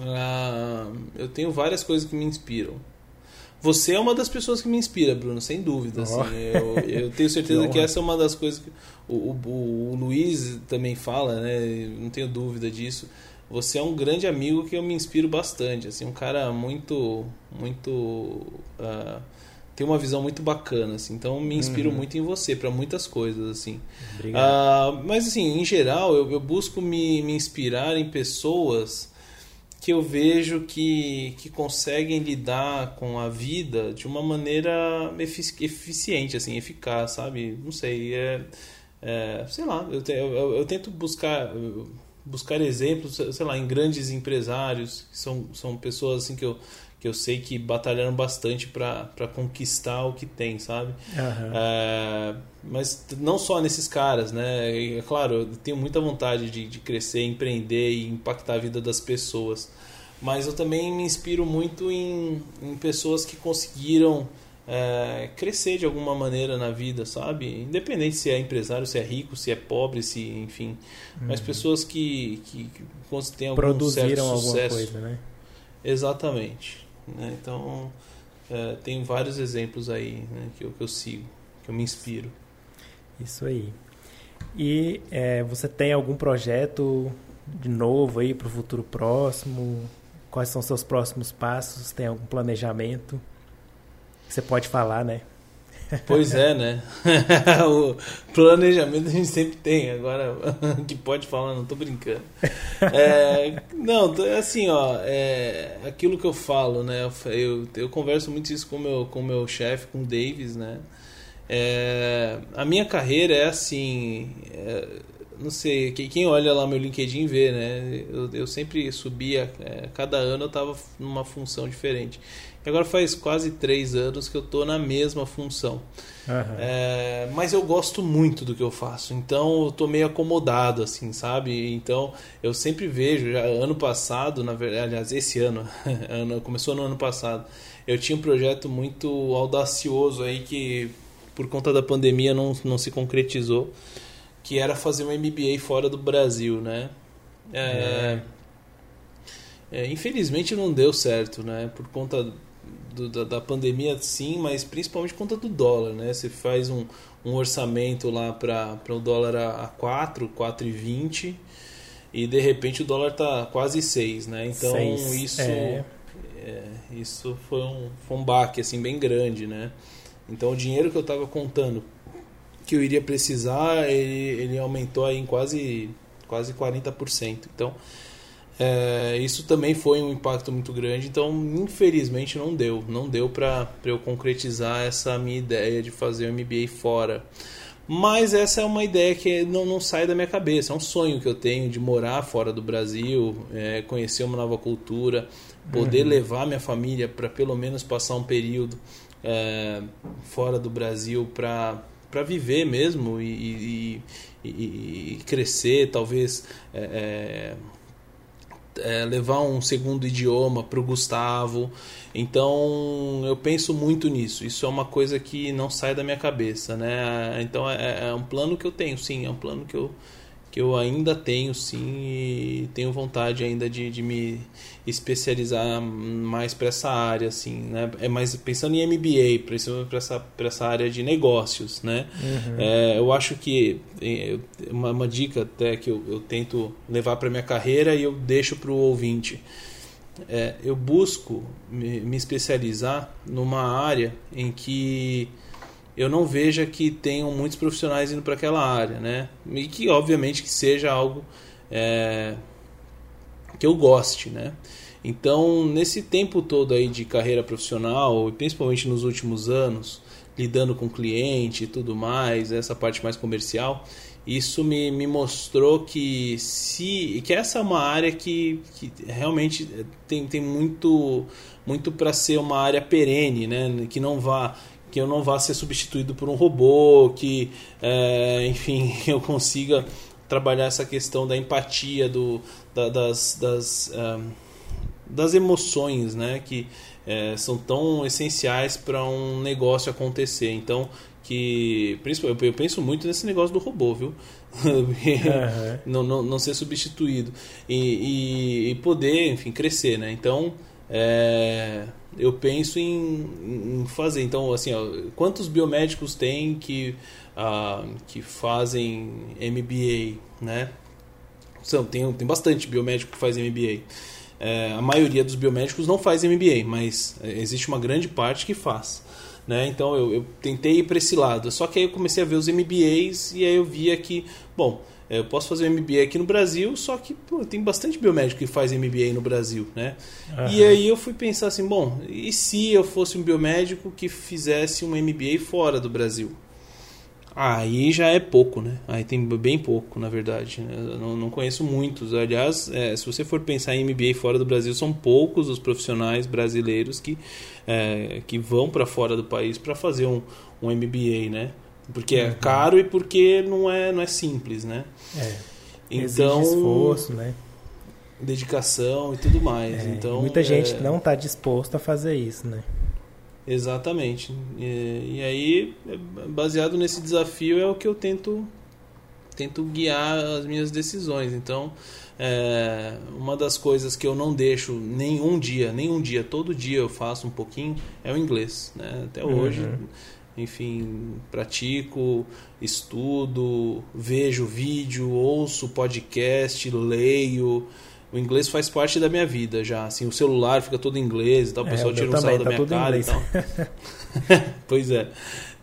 Ah, eu tenho várias coisas que me inspiram. Você é uma das pessoas que me inspira, Bruno, sem dúvida. Ó. assim. eu, eu tenho certeza *laughs* Que que, essa é uma das coisas que o, o, o Luiz também fala, né? Não tenho dúvida disso. Você é um grande amigo que eu me inspiro bastante. Assim, um cara muito, muito ah, tem uma visão muito bacana, assim. Então me inspiro Uhum. muito em você para muitas coisas, assim. Obrigado. Ah, mas assim, em geral, eu, eu busco me, me inspirar em pessoas que eu vejo que, que conseguem lidar com a vida de uma maneira efici- eficiente, assim, eficaz, sabe? Não sei, é, é, sei lá, eu, eu- eu tento buscar buscar exemplos, sei lá, em grandes empresários, que são, são pessoas assim que eu, que eu sei que batalharam bastante para conquistar o que tem, sabe? Aham. É, mas não só nesses caras, né? E, É claro, eu tenho muita vontade de, de crescer, empreender e impactar a vida das pessoas. Mas eu também me inspiro muito em, em pessoas que conseguiram é, crescer de alguma maneira na vida, sabe? Independente se é empresário, se é rico, se é pobre, se enfim. Mas pessoas que, que, que têm algum certo Produziram alguma sucesso. coisa, né? Exatamente. Né? Então, é, tem vários exemplos aí né, que, eu, que eu sigo, que eu me inspiro. Isso aí. E é, você tem algum projeto de novo aí para o futuro próximo? Quais são seus próximos passos? Tem algum planejamento? Você pode falar, né? Pois é, né? *laughs* o planejamento a gente sempre tem, agora *laughs* que pode falar, não tô brincando. É, não, assim, ó, é, aquilo que eu falo, né? Eu, eu converso muito isso com o meu, com o meu chefe, com o Davis, né? É, a minha carreira é assim. é, não sei, quem olha lá meu LinkedIn vê, né? Eu, eu sempre subia, é, cada ano eu estava numa função diferente. E agora faz quase três anos que eu estou na mesma função. Uhum. É, mas eu gosto muito do que eu faço, então eu estou meio acomodado, assim, sabe? Então eu sempre vejo, já ano passado, na verdade, aliás, esse ano, *laughs* ano começou no ano passado, eu tinha um projeto muito audacioso aí que por conta da pandemia não, não se concretizou que era fazer um MBA fora do Brasil, né? É, é, infelizmente não deu certo, né? Por conta do, da, da, pandemia, sim, mas principalmente por conta do dólar, né? Você faz um, um orçamento lá para o dólar a, a 4, 4,20 e de repente o dólar tá quase 6, né? Então Seis. isso é. É, isso foi um, foi um baque assim bem grande, né? Então o dinheiro que eu estava contando que eu iria precisar, ele, ele aumentou aí em quase, quase 40%. Então, é, isso também foi um impacto muito grande. Então, infelizmente, não deu. Não deu para eu concretizar essa minha ideia de fazer o MBA fora. Mas essa é uma ideia que não, não sai da minha cabeça. É um sonho que eu tenho de morar fora do Brasil, é, conhecer uma nova cultura, poder uhum. levar minha família para pelo menos passar um período é, fora do Brasil para para viver mesmo e, e, e, e crescer, talvez é, é, é levar um segundo idioma para o Gustavo. Então eu penso muito nisso. Isso é uma coisa que não sai da minha cabeça, né? Então é, é um plano que eu tenho, sim, é um plano que eu que eu ainda tenho sim e tenho vontade ainda de, de me especializar mais para essa área assim né? É mais pensando em MBA principalmente para essa para essa área de negócios né? Uhum. é, eu acho que é, uma, uma, dica até que eu, eu tento levar para minha carreira e eu deixo para o ouvinte. É, eu busco me, me especializar numa área em que eu não veja que tenham muitos profissionais indo para aquela área, né? E que obviamente que seja algo é, que eu goste, né? Então, nesse tempo todo aí de carreira profissional, e principalmente nos últimos anos, lidando com cliente e tudo mais, essa parte mais comercial, isso me, me mostrou que se que essa é uma área que, que realmente tem, tem muito muito para ser uma área perene, né? Que não vá que eu não vá ser substituído por um robô, que, é, enfim, *laughs* eu consiga trabalhar essa questão da empatia, do, da, das, das, um, das emoções, né, que é, são tão essenciais para um negócio acontecer. Então, que principalmente eu penso muito nesse negócio do robô, viu? uhum. *laughs* não, não, não ser substituído e, e, e, poder, enfim, crescer, né? Então, é, eu penso em, em, fazer. Então, assim, ó, quantos biomédicos tem que, uh, que fazem MBA, né? São, tem, tem bastante biomédico que faz MBA. É, a maioria dos biomédicos não faz MBA, mas existe uma grande parte que faz. Né? Então eu, eu tentei ir para esse lado. Só que aí eu comecei a ver os MBAs e aí eu via que, bom, eu posso fazer um MBA aqui no Brasil, só que pô, tem bastante biomédico que faz MBA no Brasil, né? Uhum. E aí eu fui pensar assim, bom, e se eu fosse um biomédico que fizesse um MBA fora do Brasil? Aí já é pouco, né? Aí tem bem pouco, na verdade. Né? Eu não, não conheço muitos. Aliás, é, se você for pensar em MBA fora do Brasil, são poucos os profissionais brasileiros que, é, que vão para fora do país para fazer um, um MBA, né? Porque é uhum. caro e porque não é, não é simples, né? É. Então, Exige esforço, né? Dedicação e tudo mais. É. Então, muita gente é... não está disposta a fazer isso, né? Exatamente. E, e, aí, baseado nesse desafio, é o que eu tento tento guiar as minhas decisões. Então, é, uma das coisas que eu não deixo nenhum dia, nenhum dia, todo dia eu faço um pouquinho, é o inglês. Né? Até hoje, uhum enfim, pratico, estudo, vejo vídeo, ouço podcast, leio. O inglês faz parte da minha vida já. Assim, o celular fica todo em inglês e tal, o é, pessoal tira um sarro da tá minha cara e tal. *laughs* *laughs* pois é.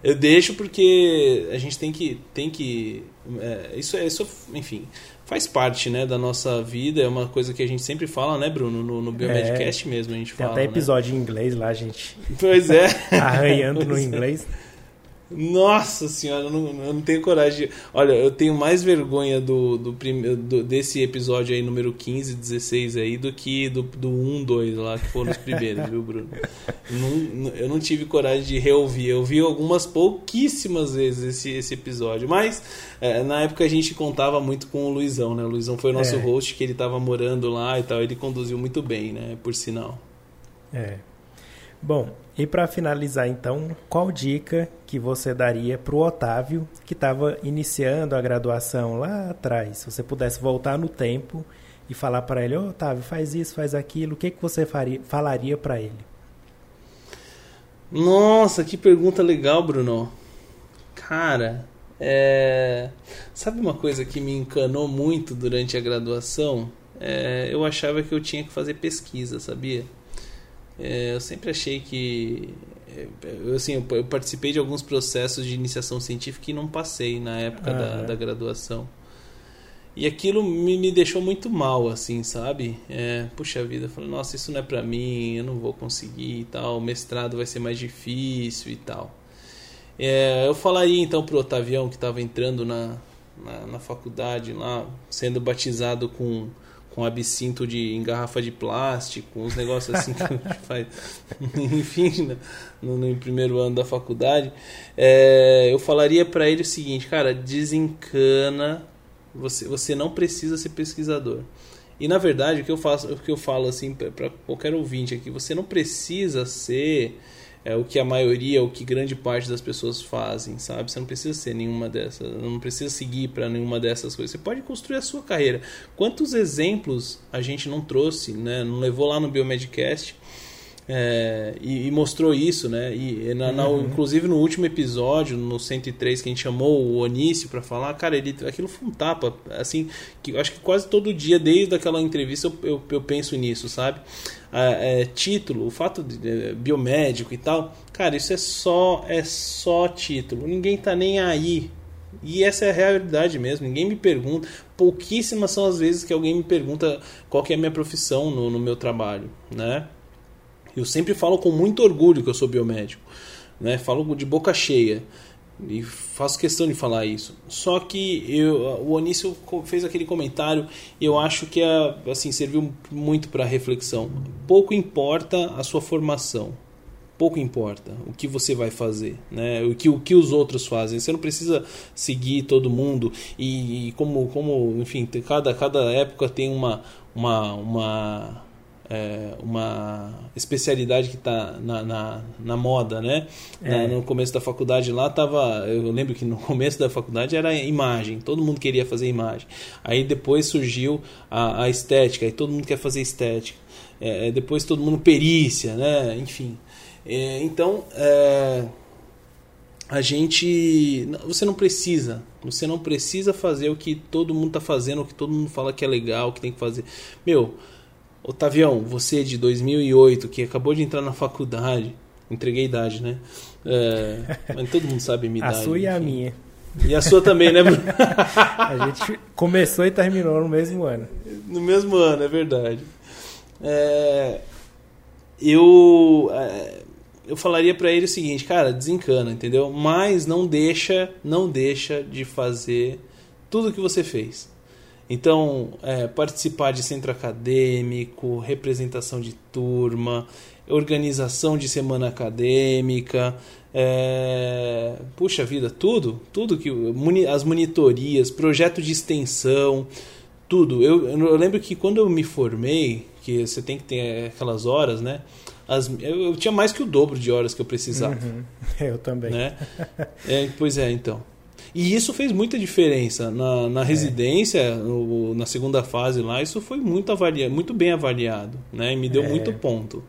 Eu deixo porque a gente tem que. Tem que é, isso, é, isso, enfim, faz parte né, da nossa vida. É uma coisa que a gente sempre fala, né, Bruno? No, no Biomedcast é, mesmo a gente tem fala. Tem até né? episódio né? em inglês lá, gente. Pois é. *laughs* Arranhando *laughs* pois no é. Nossa senhora, eu não, eu não tenho coragem. De... Olha, eu tenho mais vergonha do, do, prime... do, desse episódio aí, número 15, 16 aí, do que do, do 1, 2 lá, que foram os primeiros, viu, Bruno? Não, eu não tive coragem de reouvir. Eu vi algumas pouquíssimas vezes esse, esse episódio. Mas é, na época a gente contava muito com o Luizão, né? O Luizão foi o nosso é. host, que ele tava morando lá e tal. Ele conduziu muito bem, né? Por sinal. É. Bom, e para finalizar então, qual dica que você daria para o Otávio que estava iniciando a graduação lá atrás? Se você pudesse voltar no tempo e falar para ele, oh, Otávio, faz isso, faz aquilo, o que, que você faria, falaria para ele? Nossa, que pergunta legal, Bruno. Cara, é... sabe uma coisa que me encanou muito durante a graduação? É... Eu achava que eu tinha que fazer pesquisa, sabia? É, eu sempre achei que. É, eu, assim, eu participei de alguns processos de iniciação científica e não passei na época ah, da, é. da graduação. E aquilo me, me deixou muito mal, assim, sabe? É, puxa vida, eu falei, nossa, isso não é pra mim, eu não vou conseguir e tal, o mestrado vai ser mais difícil e tal. É, eu falaria então pro Otavião que estava entrando na, na, na, faculdade lá, sendo batizado com com absinto de, em garrafa de plástico, uns negócios assim que a gente *laughs* faz, *laughs* enfim, né, no, no, primeiro ano da faculdade, é, eu falaria para ele o seguinte, cara, desencana, você, você não precisa ser pesquisador. E na verdade, o que eu faço, o que eu falo assim para qualquer ouvinte aqui, você não precisa ser é o que a maioria, o que grande parte das pessoas fazem, sabe? Você não precisa ser nenhuma dessas, não precisa seguir para nenhuma dessas coisas. Você pode construir a sua carreira. Quantos exemplos a gente não trouxe, né? Não levou lá no Biomedcast é, e, e, mostrou isso, né? E na, na, uhum. inclusive no último episódio, no 103, que a gente chamou o Onício para falar, cara, ele, aquilo foi um tapa, assim, que eu acho que quase todo dia, desde aquela entrevista, eu, eu, eu penso nisso, sabe? É, título, o fato de biomédico e tal, cara, isso é só é só título. Ninguém tá nem aí. E essa é a realidade mesmo. Ninguém me pergunta. Pouquíssimas são as vezes que alguém me pergunta qual é a minha profissão no, no meu trabalho, né? Eu sempre falo com muito orgulho que eu sou biomédico, né? Falo de boca cheia. E faço questão de falar isso. Só que eu, o Onísio fez aquele comentário e eu acho que é, assim, serviu muito para reflexão. Pouco importa a sua formação. Pouco importa o que você vai fazer, né? o, que, o que os outros fazem. Você não precisa seguir todo mundo e, e como, como, enfim, cada, cada época tem uma, uma, uma é, uma especialidade que está na, na, na, moda, né? É. no começo da faculdade lá tava, eu lembro que no *laughs* começo da faculdade era imagem, todo mundo queria fazer imagem. Aí depois surgiu a, a estética, aí todo mundo quer fazer estética. É, é depois todo mundo perícia, né? Enfim. É, então é, a gente, você não precisa, você não precisa fazer o que todo mundo está fazendo, o que todo mundo fala que é legal, que tem que fazer. Meu, Otavião, você de 2008, que acabou de entrar na faculdade, entreguei idade, né? É, *laughs* mas todo mundo sabe a minha idade. A sua e a minha. E a sua também, né, Bruno? *laughs* a gente começou e terminou no mesmo ano. No mesmo ano, é verdade. É, eu, é, eu falaria para ele o seguinte, cara, desencana, entendeu? Mas não deixa, não deixa de fazer tudo o que você fez. Então, é, participar de centro acadêmico, representação de turma, organização de semana acadêmica, é, puxa vida, tudo, tudo que as monitorias, projeto de extensão, tudo. Eu, eu lembro que quando eu me formei, que você tem que ter aquelas horas, né? As, eu, eu, tinha mais que o dobro de horas que eu precisava. Uhum. *laughs* Eu também. Né? *laughs* É, pois é, então. E isso fez muita diferença. Na, na é. residência, no, na segunda fase lá, isso foi muito, avalia, muito bem avaliado. Né? E me deu é. muito ponto.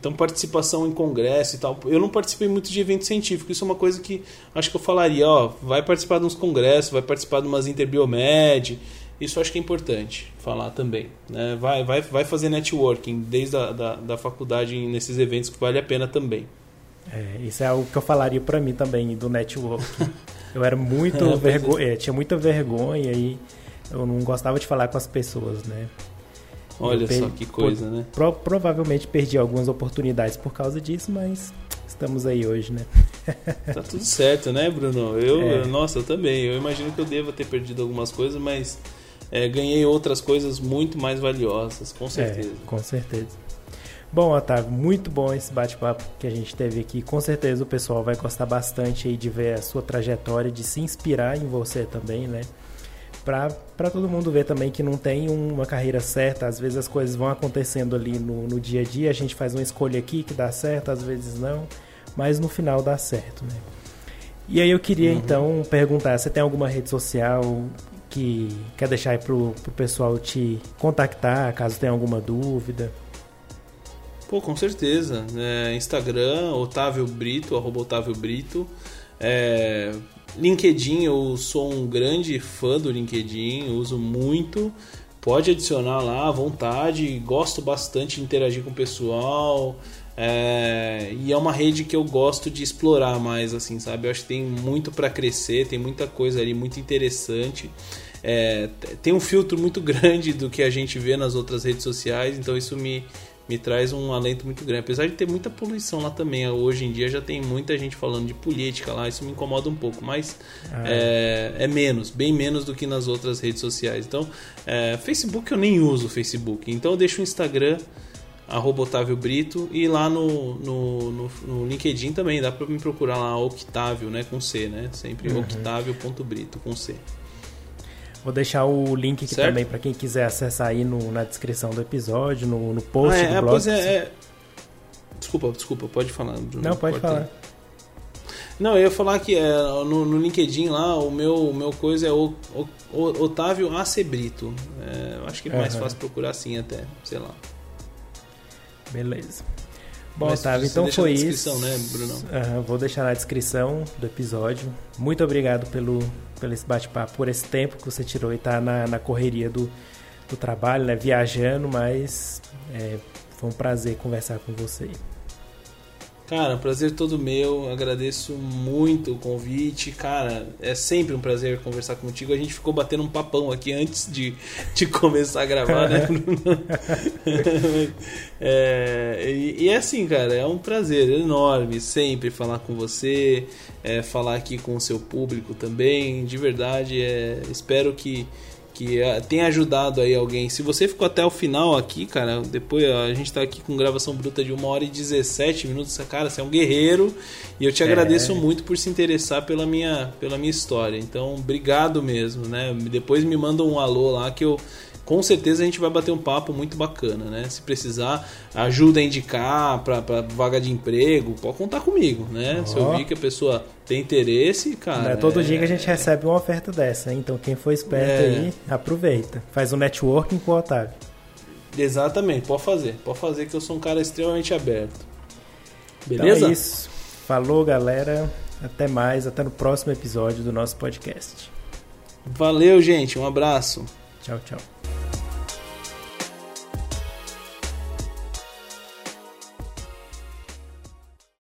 Então, participação em congresso e tal. Eu não participei muito de evento científico. Isso é uma coisa que acho que eu falaria. Ó, vai participar de uns congressos, vai participar de umas interbiomed. Isso acho que é importante falar também. Né? Vai, vai, vai fazer networking desde a da, da faculdade nesses eventos que vale a pena também. É, isso é algo que eu falaria para mim também do networking. *laughs* Eu era muito é, vergonha, é, tinha muita vergonha e eu não gostava de falar com as pessoas, né? Olha só que coisa, né? Pro, provavelmente perdi algumas oportunidades por causa disso, mas estamos aí hoje, né? *laughs* tá tudo certo, né, Bruno? Eu, é. nossa, eu também. Eu imagino que eu devo ter perdido algumas coisas, mas é, ganhei outras coisas muito mais valiosas, com certeza. É, com certeza. Bom, Otávio, muito bom esse bate-papo que a gente teve aqui. Com certeza o pessoal vai gostar bastante aí de ver a sua trajetória, de se inspirar em você também, né? Para todo mundo ver também que não tem uma carreira certa, às vezes as coisas vão acontecendo ali no, no dia a dia, a gente faz uma escolha aqui que dá certo, às vezes não, mas no final dá certo, né? E aí eu queria uhum. então perguntar, você tem alguma rede social que quer deixar aí pro, pro pessoal te contactar, caso tenha alguma dúvida? Pô, com certeza. É, Instagram, Otávio Brito, arroba Otávio Brito. É, LinkedIn, eu sou um grande fã do LinkedIn, uso muito. Pode adicionar lá à vontade, gosto bastante de interagir com o pessoal. É, e é uma rede que eu gosto de explorar mais, assim, sabe? Eu acho que tem muito para crescer, tem muita coisa ali muito interessante. É, tem um filtro muito *laughs* grande do que a gente vê nas outras redes sociais, então isso me, me traz um alento muito grande. Apesar de ter muita poluição lá também, hoje em dia já tem muita gente falando de política lá, isso me incomoda um pouco, mas ah. é, é, menos, bem menos do que nas outras redes sociais. Então, é, Facebook eu nem uso Facebook, então eu deixo o Instagram, arroba Otávio Brito, e lá no, no, no, no LinkedIn também, dá para me procurar lá Octávio, né, com C, né, sempre uhum. octávio.brito, com C. Vou deixar o link aqui certo? também para quem quiser acessar aí no, na descrição do episódio, no, no post ah, é, do blog. Pois é, é... Desculpa, desculpa, pode falar. Não, pode falar. Não, eu ia falar que é, no, no, LinkedIn lá, o meu, o meu coisa é o, o, o Otávio Acebrito. É, acho que é mais uhum. fácil procurar assim até, sei lá. Beleza. Bom, Mas Otávio, então foi isso. Né? Uhum, vou deixar na descrição do episódio. Muito obrigado pelo, pelo esse bate-papo, por esse tempo que você tirou e tá na, na correria do, do trabalho, né? Viajando, mas é, foi um prazer conversar com você. Cara, prazer todo meu. Agradeço muito o convite. Cara, é sempre um prazer conversar contigo. A gente ficou batendo um papão aqui antes de, de começar a gravar, né? *laughs* é, e, e, é assim, cara, é um prazer enorme sempre falar com você, é, falar aqui com o seu público também. De verdade, é, espero que que eh, tenha ajudado aí alguém. Se você ficou até o final aqui, cara, depois a gente tá aqui com gravação bruta de 1 hora e 17 minutos, cara, você é um guerreiro e eu te é. agradeço muito por se interessar pela minha, pela minha história. Então, obrigado mesmo, né? Depois me manda um alô lá que eu com certeza a gente vai bater um papo muito bacana, né? Se precisar, ajuda a indicar para vaga de emprego, pode contar comigo, né? Oh. Se eu vi que a pessoa tem interesse, cara. Não é todo é... dia que a gente recebe uma oferta dessa, então quem for esperto é... aí, aproveita. Faz um networking com o Otávio. Exatamente, pode fazer. Pode fazer que eu sou um cara extremamente aberto. Beleza? Então é isso. Falou, galera. Até mais, até no próximo episódio do nosso podcast. Valeu, gente. Um abraço. Tchau, tchau.